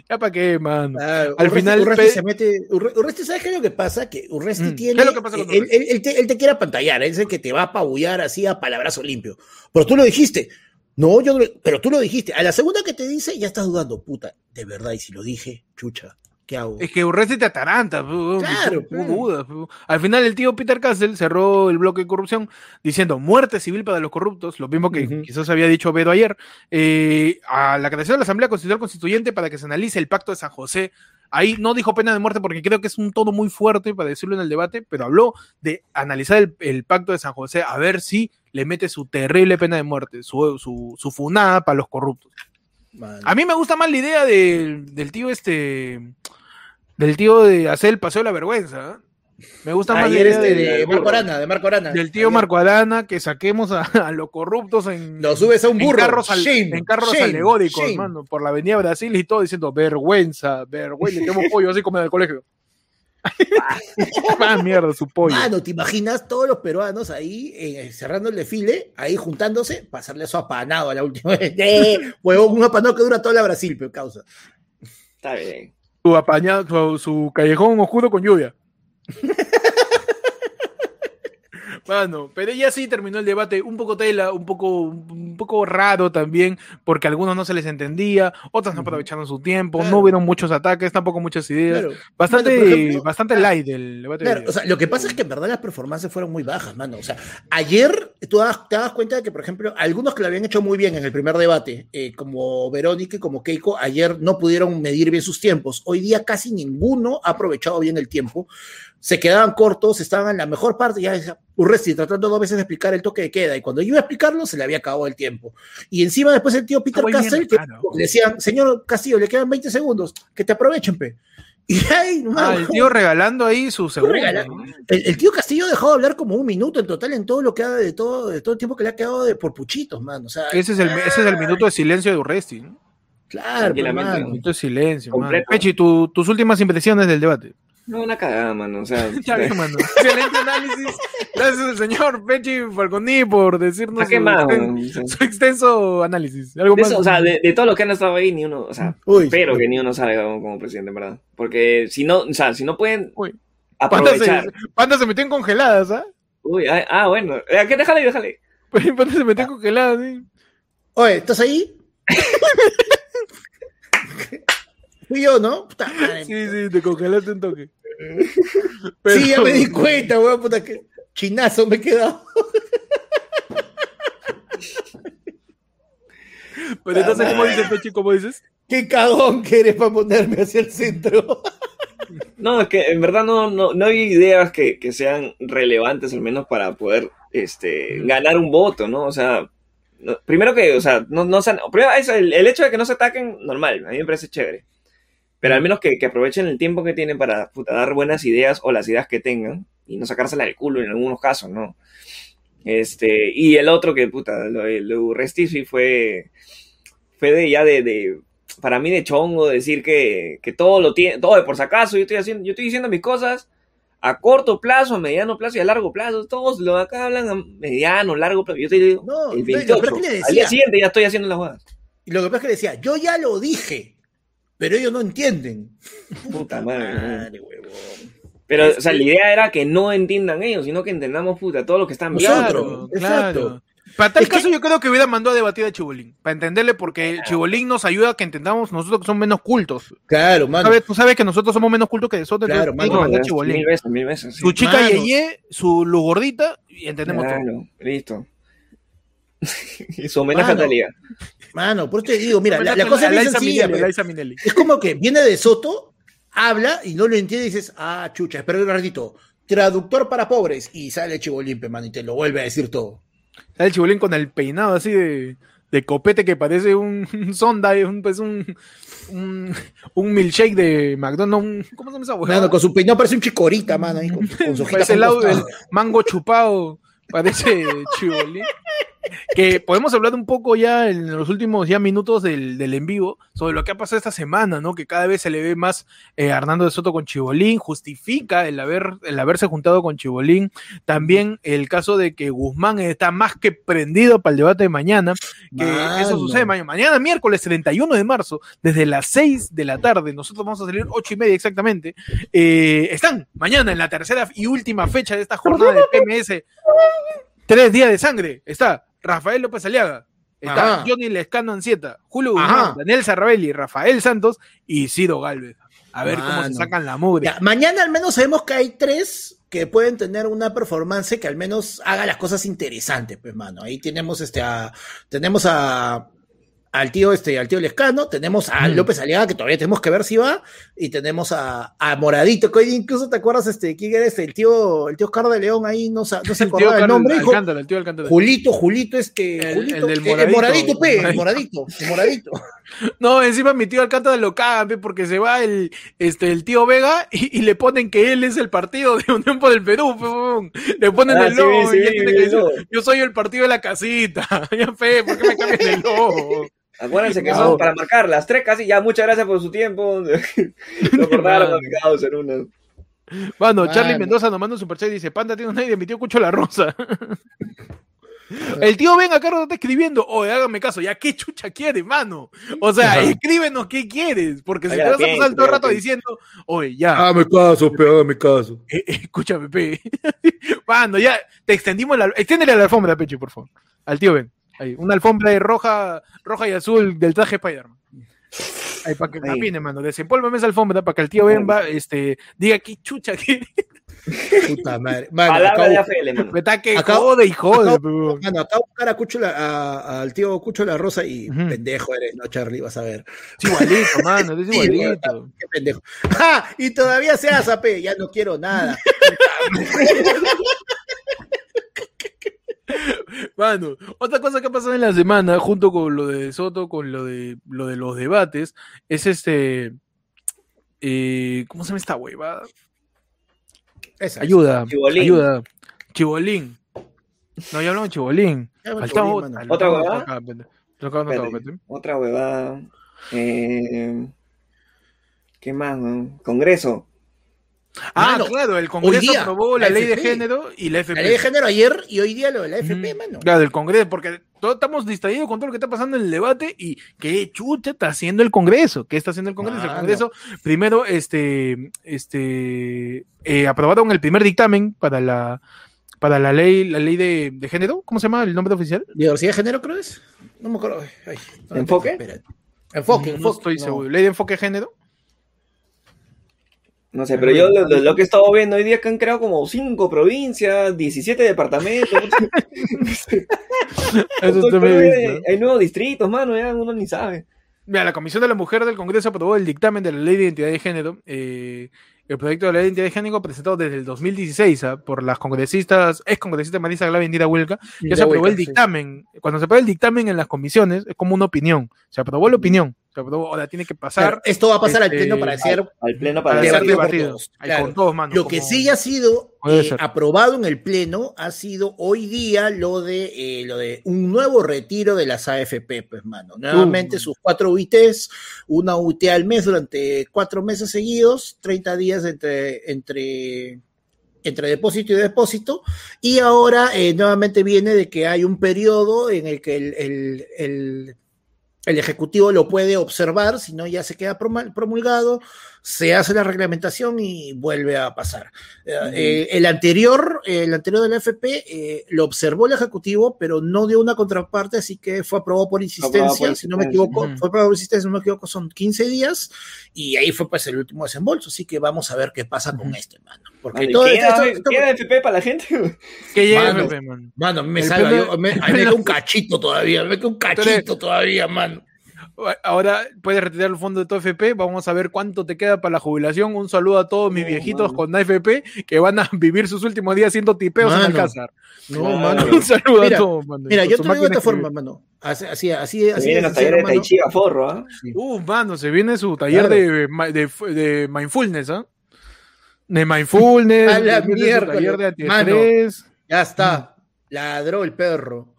Ya para qué, mano. Al final. Urresti se mete. Urresti, ¿sabes qué es lo que pasa? Que Urresti mm. tiene. ¿Qué es lo que pasa con él, él, te, él, te, quiere apantallar, es el que te va a apabullar así a palabrazo limpio. Pero tú lo dijiste. No, yo no, pero tú lo dijiste. A la segunda que te dice, ya estás dudando, puta, de verdad, y si lo dije, chucha, ¿qué hago? Es que Urresti te ataranta, claro, dudas. Al final el tío Peter Castle cerró el bloque de corrupción diciendo muerte civil para los corruptos, lo mismo que quizás había dicho Bedo ayer, eh, a la creación de la Asamblea Constitucional Constituyente para que se analice el pacto de San José Ahí no dijo pena de muerte porque creo que es un tono muy fuerte para decirlo en el debate, pero habló de analizar el, pacto de San José a ver si le mete su terrible pena de muerte, su, su, funada para los corruptos. A mí me gusta más la idea del tío este, del tío de hacer el paseo de la vergüenza. ¿eh? Me gusta más Ayer este de, Marco Arana, de Marco Arana. Del tío Marco Arana, que saquemos a, los corruptos en. Lo subes a un burro. En carros, en carros alegóricos, hermano, por la avenida Brasil y todo diciendo vergüenza, vergüenza. Le tengo pollo así como en el colegio. ah, mierda, su pollo. Mano, ¿te imaginas todos los peruanos ahí eh, cerrando el desfile, ahí juntándose, pasarle su apanado a la última vez? Eh, huevón, un apanado que dura toda la Brasil, pero causa. Está bien. Su apañado, su callejón oscuro con lluvia. Bueno, pero ya sí terminó el debate, un poco tela, un poco, un poco raro también, porque a algunos no se les entendía, otros no aprovecharon su tiempo, no hubieron muchos ataques, tampoco muchas ideas. Bastante, bastante light el debate. Claro, o sea, lo que pasa es que en verdad las performances fueron muy bajas, mano. O sea, ayer tú te das cuenta de que, por ejemplo, algunos que lo habían hecho muy bien en el primer debate, eh, como Verónica y como Keiko, ayer no pudieron medir bien sus tiempos. Hoy día casi ninguno ha aprovechado bien el tiempo se quedaban cortos, estaban en la mejor parte, ya decía, Urresti tratando dos veces de explicar el toque de queda, y cuando yo iba a explicarlo, se le había acabado el tiempo. Y encima después el tío Peter Castle, que le decían, señor Castillo, le quedan 20 segundos, que te aprovechen, pe. Y ahí, ah, el tío regalando ahí su segundo. El, tío Castillo dejó de hablar como un minuto en total en todo lo que ha de todo, de todo el tiempo que le ha quedado de por puchitos, man. O sea, ese es el, ese es el minuto de silencio de Urresti, ¿no? Claro, man. Minuto de silencio, man. Pechi, tus últimas impresiones del debate. No, una cagada, mano. O sea, ya mano. Excelente análisis. Gracias al señor Pechi Falconi por decirnos su, extenso análisis. ¿Algo más? o sea, de, todo lo que han estado ahí, ni uno, o sea, espero que ni uno salga como, presidente, ¿verdad? Porque si no, o sea, si no pueden Uy. aprovechar. Panda se, se metió en congeladas, ¿ah? Uy, ah, ah bueno. ¿Qué? Déjale, déjale. Panda se metió en congeladas, sí. Oye, ¿estás ahí? Fui yo, ¿no? Puta madre. Sí, sí, te congelaste un toque. Sí, ya me di cuenta, weón, puta que chinazo me he quedado. Pero entonces, ¿cómo dices, Pechi? ¿Cómo dices? Qué cagón que eres para ponerme hacia el centro. No, es que en verdad no, no, no hay ideas que, que sean relevantes al menos para poder este, ganar un voto, ¿no? O sea, no- primero que, o sea, no, no se- primero eso, el, el hecho de que no se ataquen, normal, a mí me parece chévere. Pero al menos que, que aprovechen el tiempo que tienen para puta, dar buenas ideas o las ideas que tengan y no sacársela del culo en algunos casos, ¿no? Este, y el otro que, puta, lo, lo Restifi fue, fue de ya de, de- para mí de chongo decir que, que todo lo tiene, todo de por si acaso, yo estoy haciendo, yo estoy diciendo mis cosas a corto plazo, a mediano plazo y a largo plazo. Todos lo acá hablan a mediano, largo plazo. Yo te digo, No, el no, y lo 28. peor es que le Al día siguiente ya estoy haciendo las jugadas. Y lo que pasa es que decía, yo ya lo dije, pero ellos no entienden. Puta madre. Madre, huevón. Pero, o sea, la idea era que no entiendan ellos, sino que entendamos, puta, todo lo que están viendo. Nosotros. exacto. Para tal Es que- caso, yo creo que hubiera mandado a debatir a Chibolín. Para entenderle, porque Chibolín nos ayuda a que entendamos nosotros que somos menos cultos. Claro, mano. ¿Sabes? Tú sabes que nosotros somos menos cultos que nosotros. Claro, mano, mil veces, mil veces. sí. Su chica. Yeye, su luz gordita, y entendemos todo. Claro, listo. Y su homenaje Mano. a Talía. Mano, por eso te digo, mira, la, la cosa es sencilla. Minnelli. Es como que viene de Soto, habla y no lo entiende y dices, ah, chucha, espera un ratito. Traductor para pobres. Y sale Chibolimpe, mano, y te lo vuelve a decir todo. Sale el Chibolín con el peinado así de, de copete que parece un, un sonda, un, pues un, un, un milkshake de McDonald's. ¿Cómo se llama esa huevada? Mano, con su peinado parece un chicorita, mano, ahí con, con su Parece el lado del mango chupado, parece Chibolín. Que podemos hablar un poco ya en los últimos ya minutos del, del en vivo sobre lo que ha pasado esta semana, ¿no? Que cada vez se le ve más eh, a Hernando de Soto con Chibolín, justifica el, haber, el haberse juntado con Chibolín. También el caso de que Guzmán está más que prendido para el debate de mañana, que Mano. eso sucede mañana, mañana miércoles 31 de marzo, desde las 6 de la tarde, nosotros vamos a salir 8 y media exactamente, eh, están mañana en la tercera y última fecha de esta jornada de PMS, tres días de sangre, está Rafael López Aliaga, está Ajá. Johnny Lescano Ancieta, Julio. Guzmán, Daniel Sarrabelli, Rafael Santos y Ciro Galvez. A ver cómo se sacan la mugre. Ya, mañana al menos sabemos que hay tres que pueden tener una performance que al menos haga las cosas interesantes, pues, mano. Ahí tenemos este a, tenemos a al tío este, al tío Lescano, tenemos a. López Aliaga, que todavía tenemos que ver si va, y tenemos a, a Moradito, que hoy incluso te acuerdas este, quién era este, el tío, el tío Oscar de León ahí, no, no se El acordaba el Carlos nombre, dijo, el tío. Julito, Julito, este, El- Julito, el del eh, el moradito. moradito, pe, el Moradito. moradito, el moradito. No, encima mi tío Alcántara lo cagan, pe, porque se va el, este, el tío Vega y, y le ponen que él es el partido de Unión por el Perú. pe. Le ponen Ah, el sí, logo sí, y él tiene que decir, yo soy el partido de la casita. Ya fe, ¿por qué me cambian el logo? Acuérdense que No. son para marcar las tres casi. Ya, muchas gracias por su tiempo. Lo cortaron a picados en una. Mano, Charlie Mano. Mendoza nos manda un superchat y dice, Panda tiene una idea, mi tío Cucho la Rosa. El tío ven acá no está escribiendo, oye, hágame caso, ya qué chucha quieres, mano. O sea, escríbenos qué quieres, porque si te vas a pasar todo el rato diciendo, oye, ya, Hágame caso, pe, hágame caso. Eh, eh, escúchame, pe. Mano, ya te extendimos la. Extiéndele la alfombra, Peche, por favor. Al tío Ben. Ahí, una alfombra de roja, roja y azul del traje Spider-Man. Ahí, para que Ahí. camine, mano. Desempólvame esa alfombra para que el tío Ben va, este, diga qué chucha quiere. Puta madre. Mano, Palabra acabo- de AFL, mano. Me está que Acabo- jode y jode, acabo-. Mano, de buscar a Cucho la- a- al tío Cucho la Rosa y pendejo eres, ¿no, Charlie? Vas a ver. Es igualito, mano, es Sí, igualito. Qué pendejo. ¡Ah! Y todavía se hace, pe, ya no quiero nada. Mano, otra cosa que ha pasado en la semana, junto con lo de Soto, con lo de lo de los debates, es este. eh, ¿Cómo se llama esta huevada? Esa, Ayuda, Chibolín. ayuda. Chibolín. No, ya hablamos de Chibolín. otra. mano. lo ¿Otra acabo de huevada? Otra huevada. Eh, ¿Qué más? no? Congreso. Ah, Mano, claro, el Congreso día, aprobó la, la ley de género y la FP. La ley de género ayer y hoy día lo de la FP, mano. Claro, del Congreso, porque todos estamos distraídos con todo lo que está pasando en el debate y qué chucha está haciendo el Congreso. ¿Qué está haciendo el Congreso? El. Congreso, primero, este, este, eh, aprobaron el primer dictamen para la, para la ley, la ley de, de género. ¿Cómo se llama el nombre oficial? Diversidad de género, creo es. No me acuerdo. ¿Enfoque? Enfoque, enfoque. No estoy seguro. ¿Ley de enfoque género? No sé, pero yo lo, que he estado viendo hoy día que han creado como cinco provincias, 17 departamentos. Eso hay, hay nuevos distritos, mano, ya uno ni sabe. Mira, la Comisión de la Mujer del Congreso aprobó el dictamen de la Ley de Identidad de Género. Eh, el proyecto de ley de identidad de género presentado desde el 2016 ¿ah? por las congresistas, ex congresista Marisa Glava y Indira Huelca, ya se aprobó el dictamen. Cuando se aprueba el dictamen en las comisiones, es como una opinión. Se aprobó la opinión ahora tiene que pasar. esto va a pasar al pleno para este, ser al, pleno para, ser Lo que sí ha sido eh, aprobado en el pleno ha sido hoy día lo de eh, lo de un nuevo retiro de las AFP, pues mano. Nuevamente uh. sus cuatro UITs, una UIT al mes durante cuatro meses seguidos, 30 días entre entre entre depósito y depósito, y ahora eh, nuevamente viene de que hay un periodo en el que el el Ejecutivo lo puede observar, si no ya se queda promulgado, se hace la reglamentación y vuelve a pasar. Eh, eh, el anterior, el anterior del FP eh, lo observó el Ejecutivo, pero no dio una contraparte, así que fue aprobado por insistencia, si no me equivoco, fue aprobado por insistencia, si no me equivoco, son 15 días, y ahí fue pues el último desembolso, así que vamos a ver qué pasa con este, mano. Porque todo ¿queda, esto, FP para la gente? Que llega FP, mano. Mano, me salva, me, me, un cachito todavía, me queda un cachito todavía, mano. Ahora puedes retirar el fondo de tu FP. Vamos a ver cuánto te queda para la jubilación. Un saludo a todos mis viejitos con AFP que van a vivir sus últimos días siendo tipeos en Alcázar. No, mano. Un saludo a todos, mano. Mira, yo te digo de esta forma, mano. Así, así, así. Se viene el taller de Tai Chi a forro, ¿ah? Uh, mano, se viene su taller de, de, de, mindfulness, ¿ah? De mindfulness. a la mierda. Taller de mano, ya está. Ladró el perro.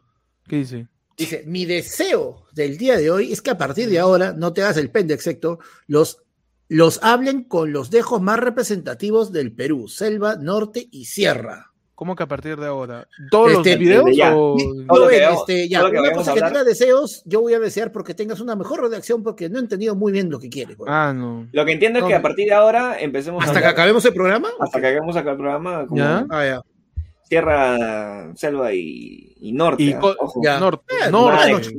¿Qué dice? Dice, mi deseo del día de hoy es que a partir de ahora, no te hagas el pendexecto, los, los hablen con los dejos más representativos del Perú, selva, norte y sierra. ¿Cómo que a partir de ahora? ¿Todos los este, videos? Ya, o... este, ya una cosa que tengas deseos, yo voy a desear porque tengas una mejor redacción porque no he entendido muy bien lo que quieres. Ah, no. Lo que entiendo es que a partir de ahora empecemos ¿Hasta que acabemos el programa? Hasta que acabemos acá el programa. ¿Ya? Ah, ya tierra, selva y, norte. Y, ¿ah? Norte. Eh, norte.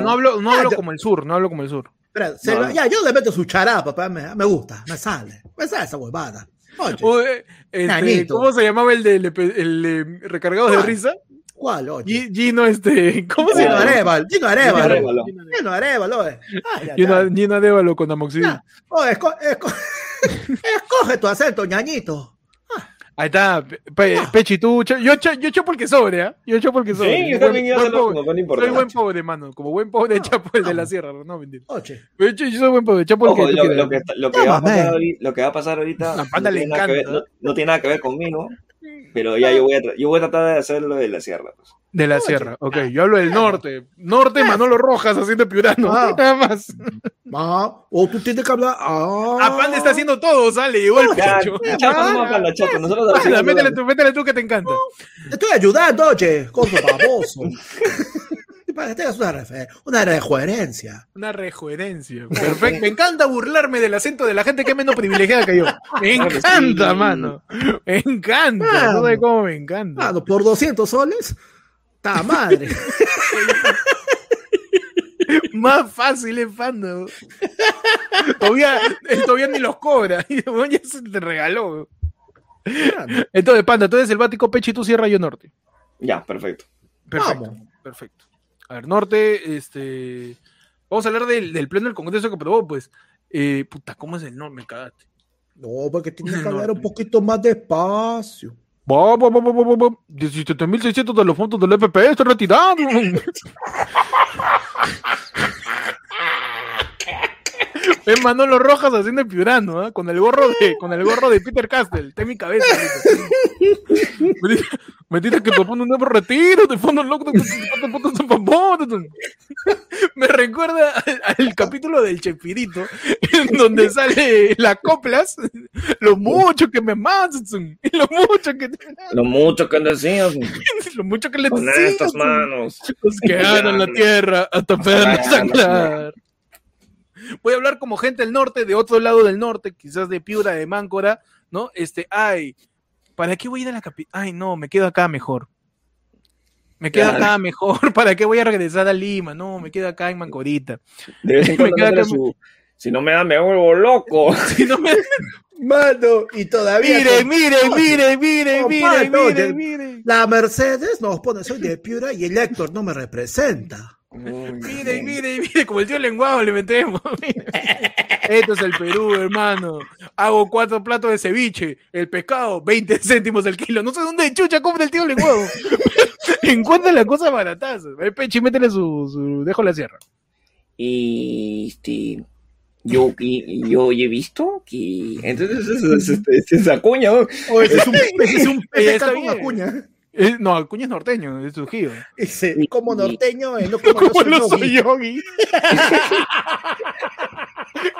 no hablo, no hablo como el sur, no hablo como el sur. Ya, yo le meto su chará, papá, me, me, gusta, me sale. Me sale esa huevada. Oye, este, ¿Cómo se llamaba el de, el, recargados de risa? ¿Cuál, oye? Gino, este. ¿Cómo se llama? Arevalo. Gino Arevalo. Gino Arevalo. Gino Arevalo con amoxicilina. escoge tu acento, ñañito. Ahí está, Pechi, tú, yo, yo echo porque sobre, ¿eh? Yo echo porque sobre. Sí, yo también iba a Soy buen pobre, mano, como buen pobre de Chapo el de la Sierra, no mentira. Oche. Yo, yo soy buen pobre, Chapo Ojo, lo, lo, que, lo, que va a pasar ahorita, lo que va a pasar ahorita no, que ver, no, tiene nada que ver conmigo, pero ya yo voy a, yo voy a tratar de hacerlo de la Sierra, pues. De la sierra, ok. Yo hablo del norte. Norte, Manolo Rojas haciendo piurano. Ah. Nada más. Ah, o tú tienes que hablar. Ah. Apande está haciendo todo, sale, igual chacho. Chato, chato. Nosotros ah, métele tú, métele tú que te encanta. Te estoy ayudando, oye, coso baboso. para que tengas una, una rejuerencia. Una rejuerencia. Perfecto. Me encanta burlarme del acento de la gente que es menos privilegiada que yo. Me encanta, mano. Me encanta. no sé cómo me encanta. Mano, por 200 soles ¡Ta madre! Más fácil es Panda. Todavía, todavía ni los cobra. ya se te regaló. Entonces, Panda, tú eres el Bático Peche y tú cierra yo norte. Ya, perfecto. Perfecto. Perfecto. A ver, norte, este. Vamos a hablar del, del pleno del Congreso que aprobó, pues. Eh, puta, ¿cómo es el norte? Me cagaste. No, porque tienes que hablar un poquito más despacio. 17.600 de los fondos del FP está retirado. Es Manolo Rojas haciendo el piurano, ¿eh? con el gorro de, con el gorro de Peter Castle, está en mi cabeza. Me dice que te pone un nuevo retiro, te fondo loco, Me recuerda al, capítulo del Chespirito, en donde sale las coplas, lo mucho que me amas, lo mucho que Lo mucho que decías. lo mucho que le Con estas manos. Los que en la tierra hasta vernos sangrar. Voy a hablar como gente del norte, de otro lado del norte, quizás de Piura, de Máncora, ¿no? Este, ay, ¿para qué voy a ir a la capital? Ay, no, me quedo acá mejor. Me quedo acá mejor. ¿Para qué voy a regresar a Lima? No, me quedo acá en Mancorita. De vez en cuando su... Si no me da, me vuelvo loco. Si no me... Mano, y todavía. Mire, mire, mire, mire, mire, mire, mire. La Mercedes nos pone, soy de Piura y el Héctor no me representa. Mire, mire, mire, como el tío lenguado le metemos. Esto es el Perú, hermano. Hago cuatro platos de ceviche. El pescado, 20 céntimos el kilo. No sé dónde chucha compra el tío lenguado. Encuentra la cosa barataza. El métele su, su. Dejo la sierra. Y este yo, yo he visto que. Entonces, es, es, es, es Acuña. ¿no? O ese es un, es un pez con Acuña. No, Acuña es norteño, es surgido. Dice, como norteño, no como, como no soy yogi.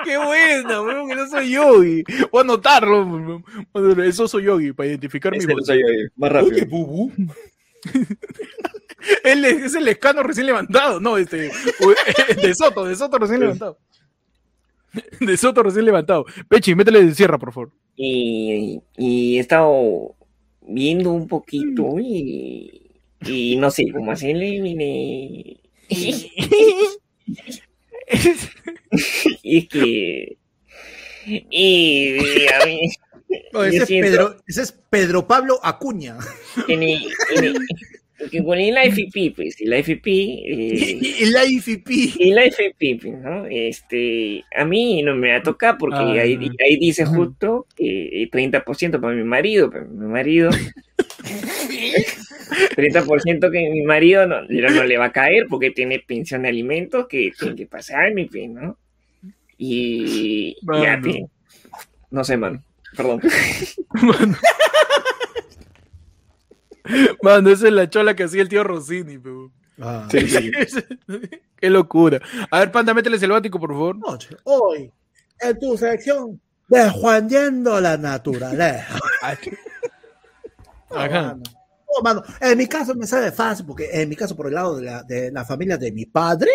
Qué buena, weón, que no soy yogi. Voy a anotarlo. Eso soy yogi, para identificar mi voz. Más rápido. Oye, bubu. Él es el escano recién levantado, no, este, de Soto, de Soto recién levantado. De Soto recién levantado. Pechi, métele de sierra, por favor. Y, y he estado viendo un poquito y, y no sé cómo hacerle, mire. y es que. Y, a mí, ese, es Pedro, ese, es Pedro, Pablo Acuña. Tiene, porque con el IFP, pues, el IFP. Eh, el IFP. El IFP, pues, ¿no? Este, a mí no me va a tocar porque ah, ahí, ahí, dice justo que 30% para mi marido, pero mi marido. 30% que mi marido no, no, le va a caer porque tiene pensión de alimentos que tiene que pasar, mi fin, ¿no? Y. ya, no sé, man. Perdón. Mano, esa es la chola que hacía el tío Rossini, ah, Qué locura. A ver, Panda, métele selvático, por favor. Hoy, en tu sección, desjuanyendo la naturaleza. Ajá. Oh, mano. En mi caso me sale fácil, porque en mi caso, por el lado de la, de la familia de mi padre,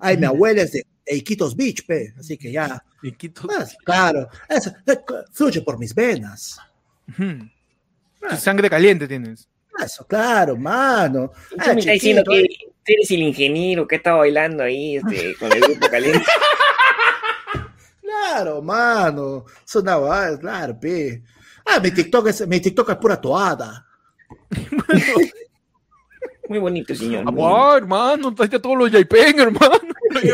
hay mi abuela es de, Iquitos Beach, pe. así que ya. Iquitos pues, Claro, eso, fluye por mis venas. Sangre caliente tienes. Eso, claro, mano. Ah, me está diciendo que eres el ingeniero que está bailando ahí este, con el grupo caliente. claro, mano. Sonaba, claro, pe. Ah, mi TikTok es, mi TikTok es pura toada. Muy bonito, señor. Ah, hermano, a todos los Yaipen, hermano.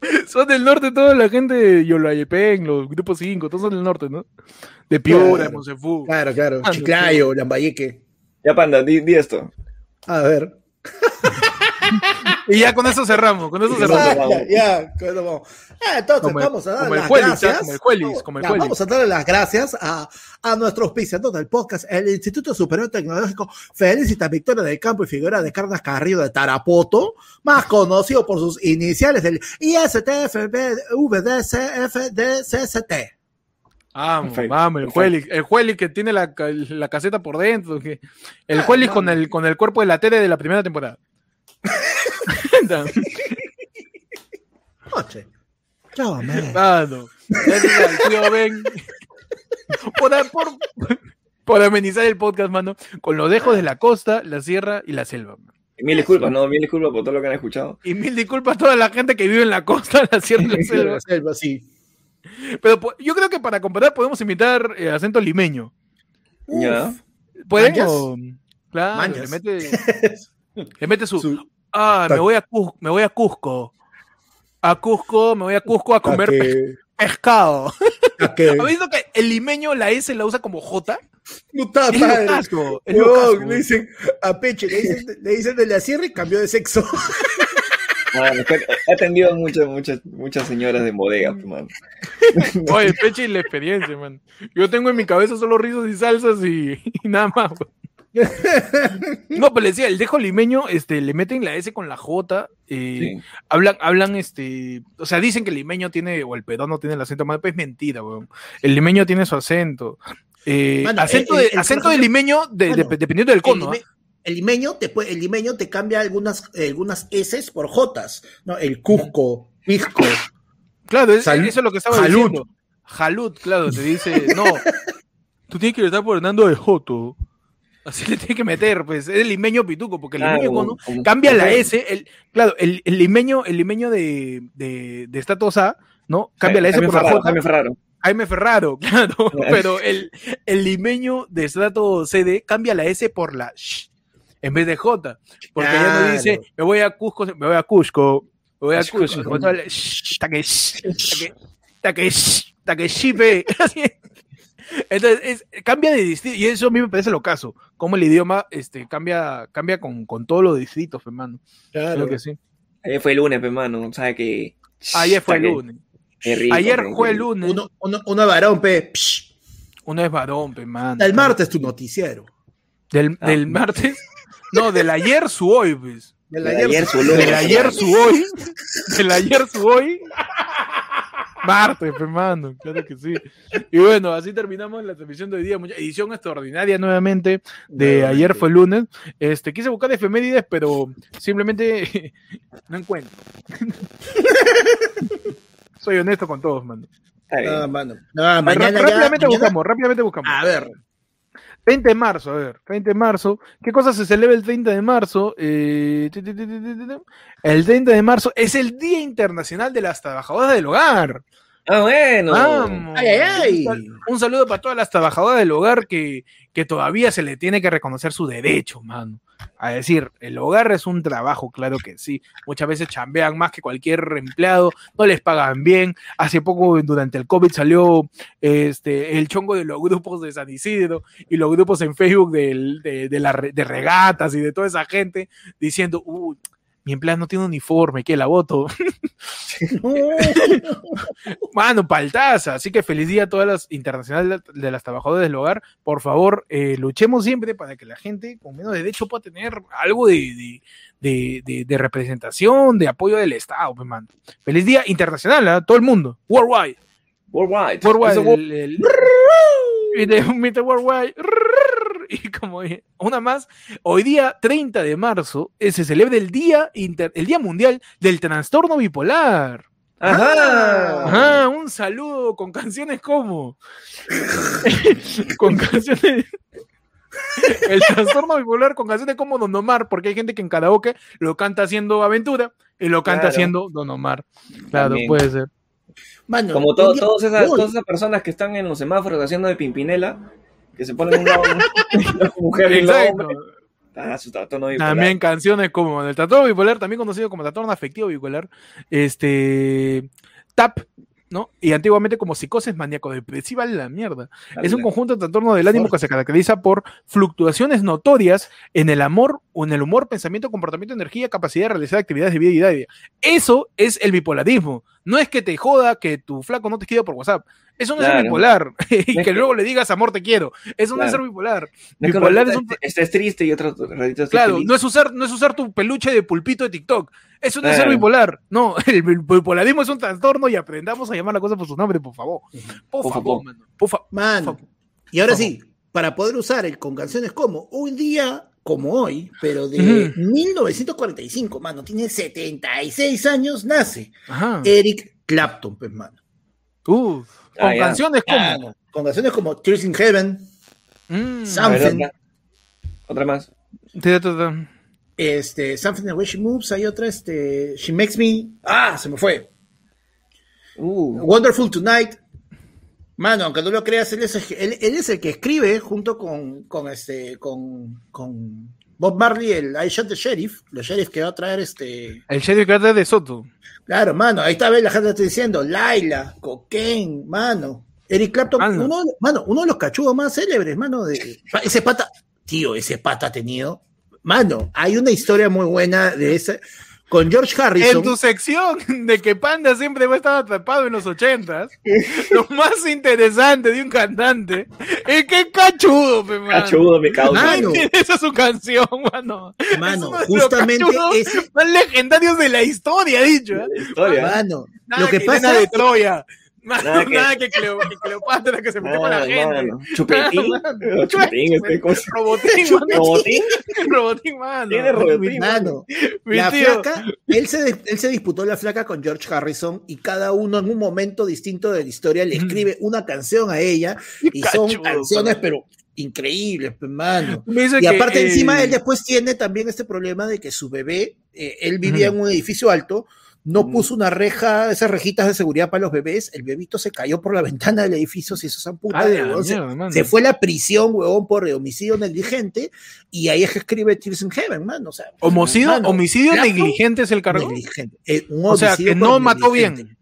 Son del norte toda la gente de Yolayepen, los grupos 5, todos son del norte, ¿no? De Piura, de Monsefú. Claro, claro. Chiclayo, Lambayeque. Ya, panda, di, esto. A ver. Y ya con eso cerramos, con eso cerramos. Ya, ya, con eso vamos. Ah, entonces vamos a dar las gracias. Como el Juelis, como el Juelis. Vamos a darle las gracias a, a nuestro auspiciador del podcast, el Instituto Superior Tecnológico Felicita Victoria del Campo y Figura de Carnas Carrillo de Tarapoto, más conocido por sus iniciales del ISTFBVDCFDCCT. Vamos, vamos, el Juelis, el Juelis que tiene la, la, caseta por dentro, que, el Juelis con el, con el cuerpo de la tele de la primera temporada. Noche. Chao, Mano, tío Ben. Por, por, por, amenizar el podcast, mano, con los dejos de la costa, la sierra y la selva. Mil disculpas, no, mil disculpas por todo lo que han escuchado. Y mil disculpas a toda la gente que vive en la costa, la sierra y la selva. la selva, sí. Pero yo creo que para comparar podemos imitar eh, acento limeño. ¿Ya? ¿Pueden? Claro, le mete, le mete su, Ah, me voy, a Cusco, me voy a Cusco. A Cusco, me voy a Cusco a comer pescado. ¿Has visto que el limeño la S la usa como J? No está mal. No, le dicen a Peche, le dicen, le dicen de la sierra y cambió de sexo. Bueno, he atendido muchas, muchas, muchas señoras de bodega, man. Oye, Peche y la experiencia, man. Yo tengo en mi cabeza solo rizos y salsas y, nada más. No, pero le decía, el dejo limeño, este, le meten la S con la J, eh, hablan, hablan, este, o sea, dicen que el limeño tiene, o el no tiene el acento más, pues es mentira, weón. El limeño tiene su acento. Eh, acento, de, acento de limeño, dependiendo del cono. El, limeño te puede, el limeño te cambia algunas, algunas S por J, ¿no? El Cusco, Pisco. Claro, eso es lo que estaba diciendo. Jalut, claro, te dice, no, tú tienes que estar por Hernando de Joto. Así le tiene que meter, pues, es el limeño pituco, porque el limeño cuando cambia la S, el, claro, el, el limeño, el limeño de, de, de Status A, ¿no? Cambia la S por la J. Jaime Ferraro. Jaime Ferraro, claro, pero el, el limeño de Strato CD cambia la S por la sh en vez de J, porque ya no dice, me voy a Cusco, me voy a Cusco, me voy a Cusco, Takeshi, Takeshi, Takeshi, Entonces, es, cambia de distrito, y eso a mí me parece lo caso, como el idioma este, cambia, cambia con, con todos los distritos, hermano. Claro. Creo que sí. Ayer fue el lunes, hermano, o sea que... Ayer fue el lunes. Rico, Ayer fue el lunes. Uno, uno, uno varón, pe. Psh. Uno es varón, pe, mano. El martes tu noticiero. Del, Ah. del martes. No, del ayer su hoy, pues. Del Del ayer, ayer su Del lunes. ayer su hoy. Del ayer su hoy. Martes, hermano, claro que sí. Y bueno, así terminamos la transmisión de hoy día. Mucha edición extraordinaria nuevamente de Nuevamente. ayer fue el lunes. Este, quise buscar efemérides, pero simplemente no encuentro. Soy honesto con todos, mano. No, mano. No, mañana ya- rápidamente mañana- buscamos, rápidamente buscamos. A ver. 30 de marzo, a ver, 30 de marzo. ¿Qué cosa se celebra el 30 de marzo? Eh, el 30 de marzo es el Día Internacional de las Trabajadoras del Hogar. Ah, bueno. Vamos. Ay, ay, ay. Un, sal- un saludo para todas las trabajadoras del hogar que, que todavía se le tiene que reconocer su derecho, mano. A decir, el hogar es un trabajo, claro que sí. Muchas veces chambean más que cualquier empleado, no les pagan bien. Hace poco, durante el COVID, salió este, el chongo de los grupos de San Isidro y los grupos en Facebook de, de la de regatas y de toda esa gente diciendo, uy, mi empleado no tiene uniforme, que la voto. Mano, paltaza. Así que feliz día a todas las internacionales de las trabajadoras del hogar. Por favor, eh, luchemos siempre para que la gente con menos derecho pueda tener algo de, de, de- de- de representación, de apoyo del Estado. pues, mano. Feliz día internacional a todo el mundo. Worldwide. Worldwide. Worldwide. El- el- y. Worldwide. Y como una más, hoy día 30 de marzo se celebra el día, inter- el día mundial del trastorno bipolar. Ajá. Ajá, un saludo con canciones como. con canciones. El trastorno bipolar con canciones como Don Omar, porque hay gente que en karaoke lo canta haciendo aventura y lo canta Claro. haciendo Don Omar. Claro, También. puede ser. Mano, Como todas, esas, todas esas personas que están en los semáforos haciendo de pimpinela, que se ponen un lado una mujer y la hombre. Ah, su trastorno bipolar. También canciones como el trastorno bipolar, también conocido como trastorno afectivo bipolar, este TAP, ¿no? Y antiguamente como psicosis maníaco-depresiva, la mierda. Es un conjunto de trastorno del ánimo que se caracteriza por fluctuaciones notorias en el amor o en el humor, pensamiento, comportamiento, energía, capacidad de realizar actividades de vida diaria. Eso es el bipolarismo. No es que te joda que tu flaco no te escriba por WhatsApp. Eso no es ser Claro. bipolar. y que luego le digas amor te quiero. Eso no es Claro. ser bipolar. No es bipolar es un- estés- estés triste y otro ratito Claro, feliz. no es usar, no es usar tu peluche de pulpito de TikTok. Eso no es ser Claro. bipolar. No, el bipolarismo es un trastorno y aprendamos a llamar la cosa por su nombre, por favor. Por Por favor, favor. mano. Por fa- Mano. por- Y ahora sí, para poder usar el con canciones como un día como hoy, pero de Ujú. 1945, mano, tiene 76 años, nace Ajá. Eric Clapton, pues, mano. Uf, con Ah, canciones como. Con canciones como Tears in Heaven, Mm, ver, Something. otra. Otra más. te- te- te- este, Something the Way She Moves, hay otra, este, She Makes Me, ah, se me fue. Uh, Wonderful Tonight. Mano, aunque no lo creas, él es, el- él, él es el que escribe junto con, con este, con, con Bob Marley, el I Shot the Sheriff, los sheriff que va a traer este. El sheriff Carter de Soto. Claro, mano, ahí está, la gente está diciendo, Laila, Cocaine, mano. Eric Clapton, Mano. uno, mano, uno de los cachudos más célebres, mano, de ese pata, tío, ese pata ha tenido, mano, hay una historia muy buena de ese, con George Harrison. En tu sección de que Panda siempre va a estar atrapado en los ochentas, lo más interesante de un cantante es que cachudo, pe, mano. cachudo, mi causa. Mano. Esa es su canción, mano. Mano, Es justamente es- más legendarios de la historia, dicho. ¿eh? Historia. Mano, Nada lo que, Helena pasa de Troya. Mano, Nada nada que- que, Cleo- que Cleopatra que se metió con la gente. mano. Chupetín. Mano. Chupetín, este cosa. Robotín, mano. Robotín. Robotín, mano. Tiene robotín. mano, la tío. flaca, él se, él se disputó la flaca con George Harrison y cada uno en un momento distinto de la historia le escribe una canción a ella y son Cachudo, canciones, pero increíbles, hermano. Y aparte, encima, él después tiene también este problema de que su bebé, eh, él vivía en un edificio alto, no puso una reja, esas rejitas de seguridad para los bebés, el bebito se cayó por la ventana del edificio, si eso es puta, se, fue a la prisión, huevón, por homicidio negligente, y ahí es que escribe Tears in Heaven, man, o sea. Homicidio, homicidio negligente es el cargo. Negligente. Eh, o sea, que no mató bien.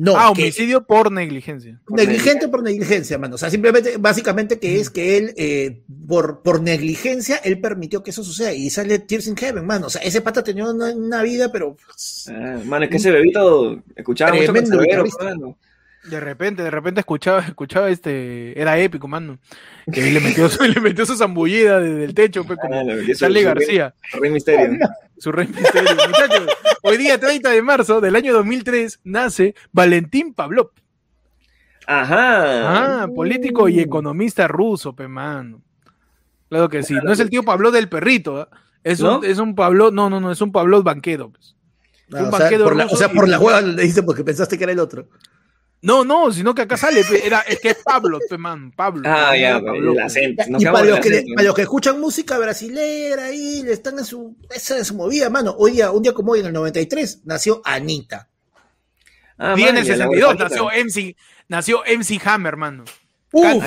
No, ah, homicidio por negligencia. negligente por negligencia, mano. O sea, simplemente, básicamente que es que él, eh, por, por negligencia, él permitió que eso suceda. Y sale Tears in Heaven, mano. O sea, ese pata tenía una, vida, pero. Ah, mano, es que ese bebito escuchaba mucho de repente, de repente escuchaba, escuchaba este, era épico, mano. Que le metió, le metió su zambullida desde el techo, pues, como ah, García. Su rey misterio. Su rey misterio. Muchachos, hoy día 30 de marzo del año 2003 nace Valentín Pavlov. Ajá. Ah, político y economista ruso, pe mano. Claro que sí. No es el tío Pablo del perrito, ¿ah? es, un, es un Pablo, no, no, no, es un Pablo banquero. Pues. un o, sea, por la, o sea, por la hueva le dice porque pensaste que era el otro. No, no, sino que acá sale, era, es que es Pablo, man, Pablo. Ah, ya, Pablo. el acento. y para los, que para los que escuchan música brasilera ahí, le están en su, esa es su movida, mano. Hoy día, un día como hoy, en el 93, nació Anita. Ah, en el 62 nació MC, nació MC Hammer, mano. Uf,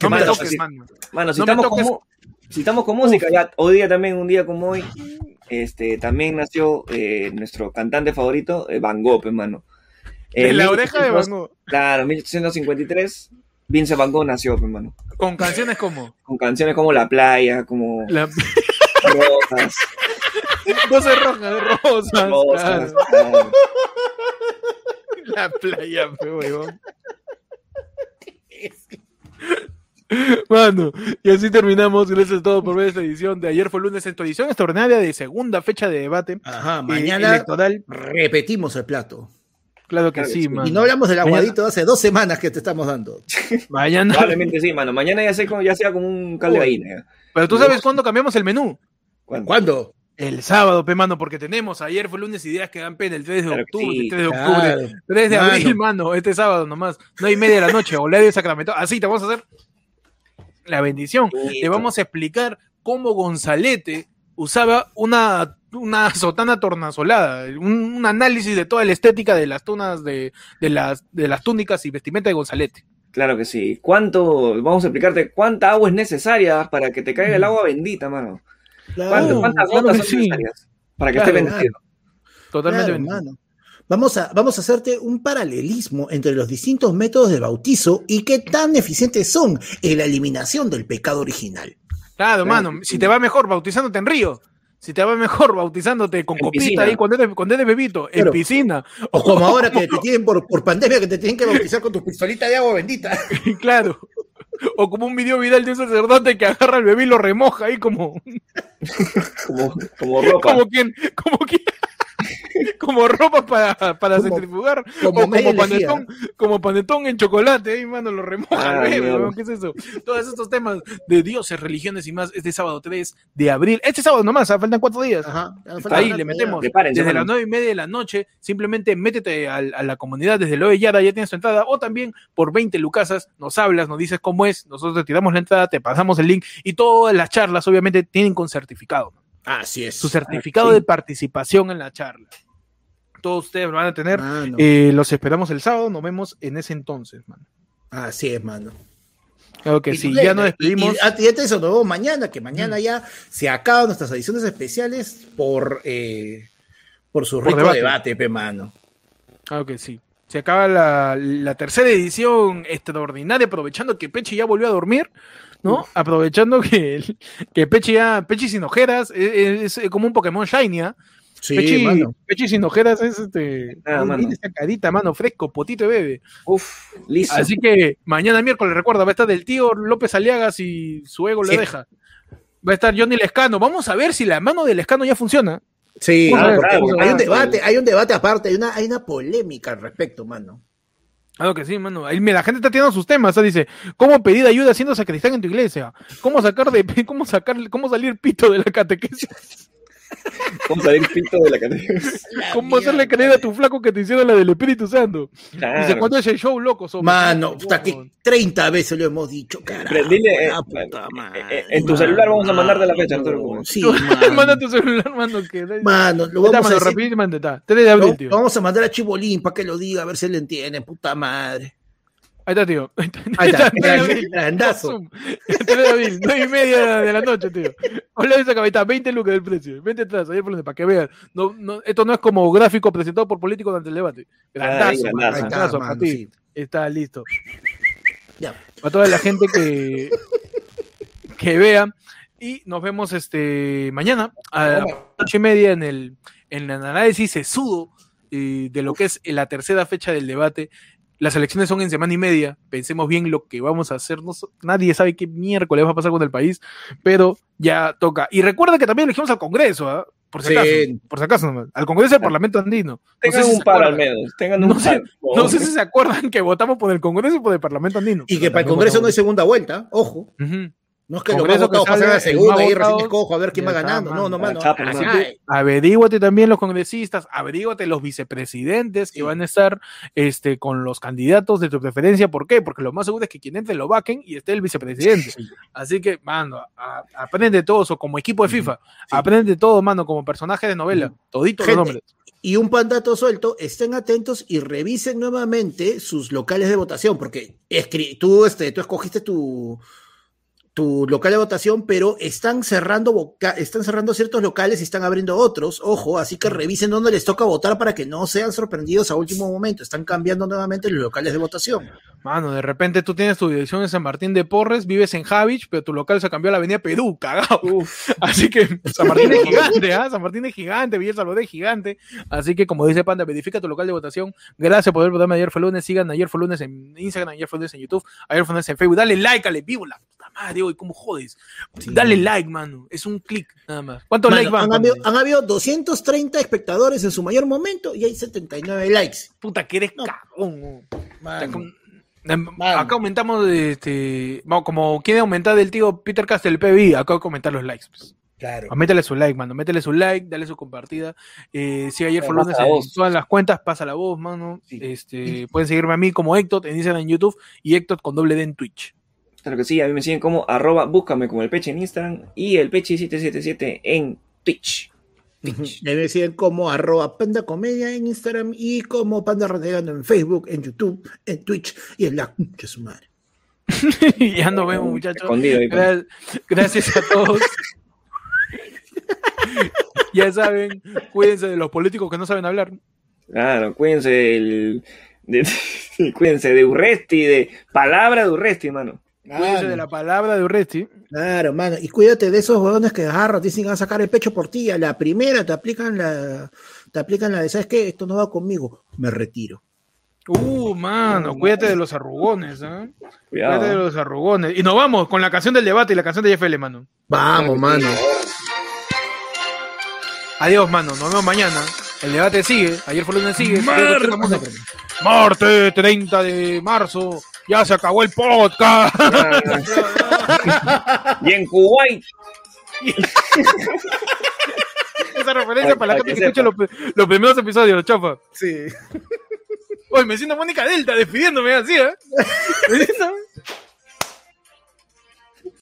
no me toques, mano. Mano, si, estamos Con, si estamos con música, ya, hoy día también, un día como hoy, este, también nació eh, nuestro cantante favorito, eh, Van Gogh, hermano. En la oreja de Van Gogh. Claro, 1853, Vince Van Gogh nació, hermano. ¿Con canciones como? Con canciones como La Playa, como... La... Rosas. Voces rojas, rosas. Rosas, La playa, huevón. Mano, y así terminamos. Gracias a todos por ver esta edición de ayer fue lunes en tu edición extraordinaria de segunda fecha de debate. Ajá, mañana electoral. repetimos el plato. Claro que sí, mano. Y no hablamos del aguadito hace dos semanas que te estamos dando. Mañana. Probablemente sí, mano. Mañana ya sea, ya sea como un caldo de Pero tú sabes cuándo cambiamos el menú. ¿Cuándo? El sábado, pe, mano, porque tenemos, ayer fue lunes ideas que dan pena, el 3 de octubre, el 3 de octubre, 3 de abril, mano, este sábado nomás, no hay media de la noche, o de Sacramento, así te vamos a hacer la bendición, te vamos a explicar cómo Gonzalete usaba una una sotana tornasolada, un, análisis de toda la estética de las tunas de, las, de las túnicas y vestimenta de Gonzalete. Claro que sí. ¿Cuánto, vamos a explicarte cuánta agua es necesaria para que te caiga el agua bendita, mano? ¿Cuántas gotas son necesarias para que esté bendecido? Totalmente bendecido. Vamos a, vamos a hacerte un paralelismo entre los distintos métodos de bautizo y qué tan eficientes son en la eliminación del pecado original. Claro, mano, si te va mejor bautizándote en río, si te va mejor bautizándote con copita ahí cuando eres, cuando eres bebito, en piscina. O como ahora que te tienen por, por pandemia que te tienen que bautizar con tu pistolita de agua bendita. claro. O como un video viral de un sacerdote que agarra al bebé y lo remoja ahí como. como, como ropa. Como quien, como quien, como ropa para, para centrifugar, como o como panetón, como panetón en chocolate, ahí, mano, lo remoja, ah, ¿qué es eso? Todos estos temas de dioses, religiones y más, este sábado 3 de abril, este sábado nomás, ah, faltan cuatro días. ahí le metemos, desde las nueve y media de la noche, simplemente métete a, la comunidad desde Loe Yara, ya tienes tu entrada, o también por 20 lucasas, nos hablas, nos dices cómo es, nosotros te tiramos la entrada, te pasamos el link, y todas las charlas, obviamente, tienen con certificado. Así es. Su certificado de participación en la charla. Todos ustedes lo van a tener. Eh, los esperamos el sábado. Nos vemos en ese entonces, mano. Así es, mano. Claro que sí, ya nos despedimos. Y, y, eso, nos vemos mañana, que mañana mm. ya se acaban nuestras ediciones especiales por, eh, por su rico debate. pe mano. Claro que sí. Se acaba la, tercera edición extraordinaria, aprovechando que Peche ya volvió a dormir. ¿no? Aprovechando que, que Pechi ya, Pechi sin ojeras, es, como un Pokémon Shiny, ¿ah? Sí, Pechi, mano. Pechi sin ojeras es este. Ah, mano. carita, mano, fresco, potito de bebé. Uf, listo. Así que mañana miércoles, recuerda, va a estar del tío López Aliaga si su ego le deja. Va a estar Johnny Lescano. Vamos a ver si la mano del Lescano ya funciona. Sí, hay un debate, hay un debate aparte, hay una, hay una polémica al respecto, mano. Algo que sí, mano. Ahí la gente está teniendo sus temas. dice, ¿cómo pedir ayuda siendo sacristán en tu iglesia? ¿Cómo sacar de, cómo sacar, cómo salir pito de la catequesis? ¿Cómo salir pito de la categoría? ¿Cómo hacerle creer a tu flaco que te hicieron la del Espíritu Santo? Claro. Dice, ¿cuándo es el show, loco? Somos? Mano, hasta que 30 veces lo hemos dicho, carajo. Dile, eh, puta eh, madre, eh, en tu celular vamos a mandarte la fecha, preocupes. Sí, Manda tu celular, mano. Que... Mano, lo vamos a mano, decir- está. 3 de abril, lo- tío. lo vamos a mandar a Chibolín para que lo diga, a ver si él entiende, puta madre. Ahí está, tío. Ahí está, 3 de abril. grandazo. Zoom. 3 de abril, 9 y media de la noche, tío. Hola, esa cabita, 20 lucas del precio. 20 atrás, ayer por para que vean. No, no, esto no es como gráfico presentado por políticos durante el debate. Grandazo, grandazo. Ahí está, para ti. sí. Está listo. Ya. Para toda la gente que, que vea. Y nos vemos este mañana a las ocho y media en el, en el análisis sesudo eh, de lo que es la tercera fecha del debate. Las elecciones son en semana y media. Pensemos bien lo que vamos a hacer. No so- nadie sabe qué miércoles va a pasar con el país, pero ya toca. Y recuerda que también elegimos al Congreso, ¿ah? por si Sí. acaso. Por si acaso, nomás. al Congreso del Parlamento Andino. No Tengan sé si un par al menos. Tengan un No sé- par. por No sé si se acuerdan que votamos por el Congreso o por el Parlamento Andino. Y que para el Congreso no hay segunda vuelta, ojo. Ujú. No es que Congreso lo más votado que a segunda y recién escojo a ver quién va ganando. No, no, mano. Chapa, Así mano. que- Averíguate también los congresistas, averíguate los vicepresidentes que van a estar este, con los candidatos de tu preferencia. ¿Por qué? Porque lo más seguro es que quien entre lo vaquen y esté el vicepresidente. Sí. Así que, mano, a- aprende todo eso como equipo de FIFA. Sí. Aprende todo, mano, como personaje de novela. Toditos los nombres. Y un pandato suelto, estén atentos y revisen nuevamente sus locales de votación, porque escri- tú, este, tú escogiste tu, tu local de votación, pero están cerrando, boca- están cerrando ciertos locales y están abriendo otros. Ojo, así que revisen dónde les toca votar para que no sean sorprendidos a último momento. Están cambiando nuevamente los locales de votación. Mano, de repente tú tienes tu dirección en San Martín de Porres, vives en Javich, pero tu local se cambió a la avenida Perú, cagado. Así que San Martín es gigante, ¿ah? San Martín es gigante, Villa Salvador es gigante. Así que, como dice Panda, verifica tu local de votación. Gracias por programa de Ayer fue lunes. Sigan Ayer fue lunes en Instagram, Ayer fue lunes en YouTube, Ayer fue lunes en Facebook. Dale like al en vivo, la puta madre, hoy, ¿cómo jodes? Dale like, mano. Es un clic, nada más. ¿Cuántos Mano, likes van? han, habido, han habido 230 espectadores en su mayor momento y hay 79 likes. Puta, que eres No. Mano. Em. Acá aumentamos, este, como quiere aumentar del tío Peter Castle PBI, acá aumentar los likes. Pues. Claro. Ah, Métele su like, mano. Métele su like, dale su compartida. Eh, si ayer la en todas las cuentas, pasa la voz, mano. Sí. Este, pueden seguirme a mí como Héctor en Instagram en YouTube y Héctor con doble D en Twitch. Claro que sí, a mí me siguen como arroba, búscame como el peche en Instagram y el peche777 en Twitch. Ujú. Y me siguen como arroba panda comedia en Instagram y como panda renegando en Facebook, en YouTube, en Twitch y en la que su madre. y ya nos vemos, muchachos. Escondido ahí, pues. Gra- gracias a todos. ya saben, cuídense de los políticos que no saben hablar. Claro, cuídense del, de, cuídense de Urresti, de palabra de Urresti, hermano. Cuídense de la palabra de Urresti. Claro, mano. Y cuídate de esos huevones que agarran, dicen que van a sacar el pecho por ti. A la primera te aplican la, te aplican la de, ¿sabes qué? Esto no va conmigo. Me retiro. Uh, mano, cuídate de los arrugones, ¿eh? Cuidado. Cuídate de los arrugones. Y nos vamos con la canción del debate y la canción de JFL, mano. Vamos, mano. Adiós, mano. Nos vemos mañana. El debate sigue. Ayer fue lunes sigue. Marte. Marte, 30 de marzo. Ya se acabó el podcast. y en Kuwait, Esa referencia para la gente que que escucha los, los primeros episodios, chafa. Sí. Oye, me siento Mónica Delta despidiéndome así, ¿eh? Me siento-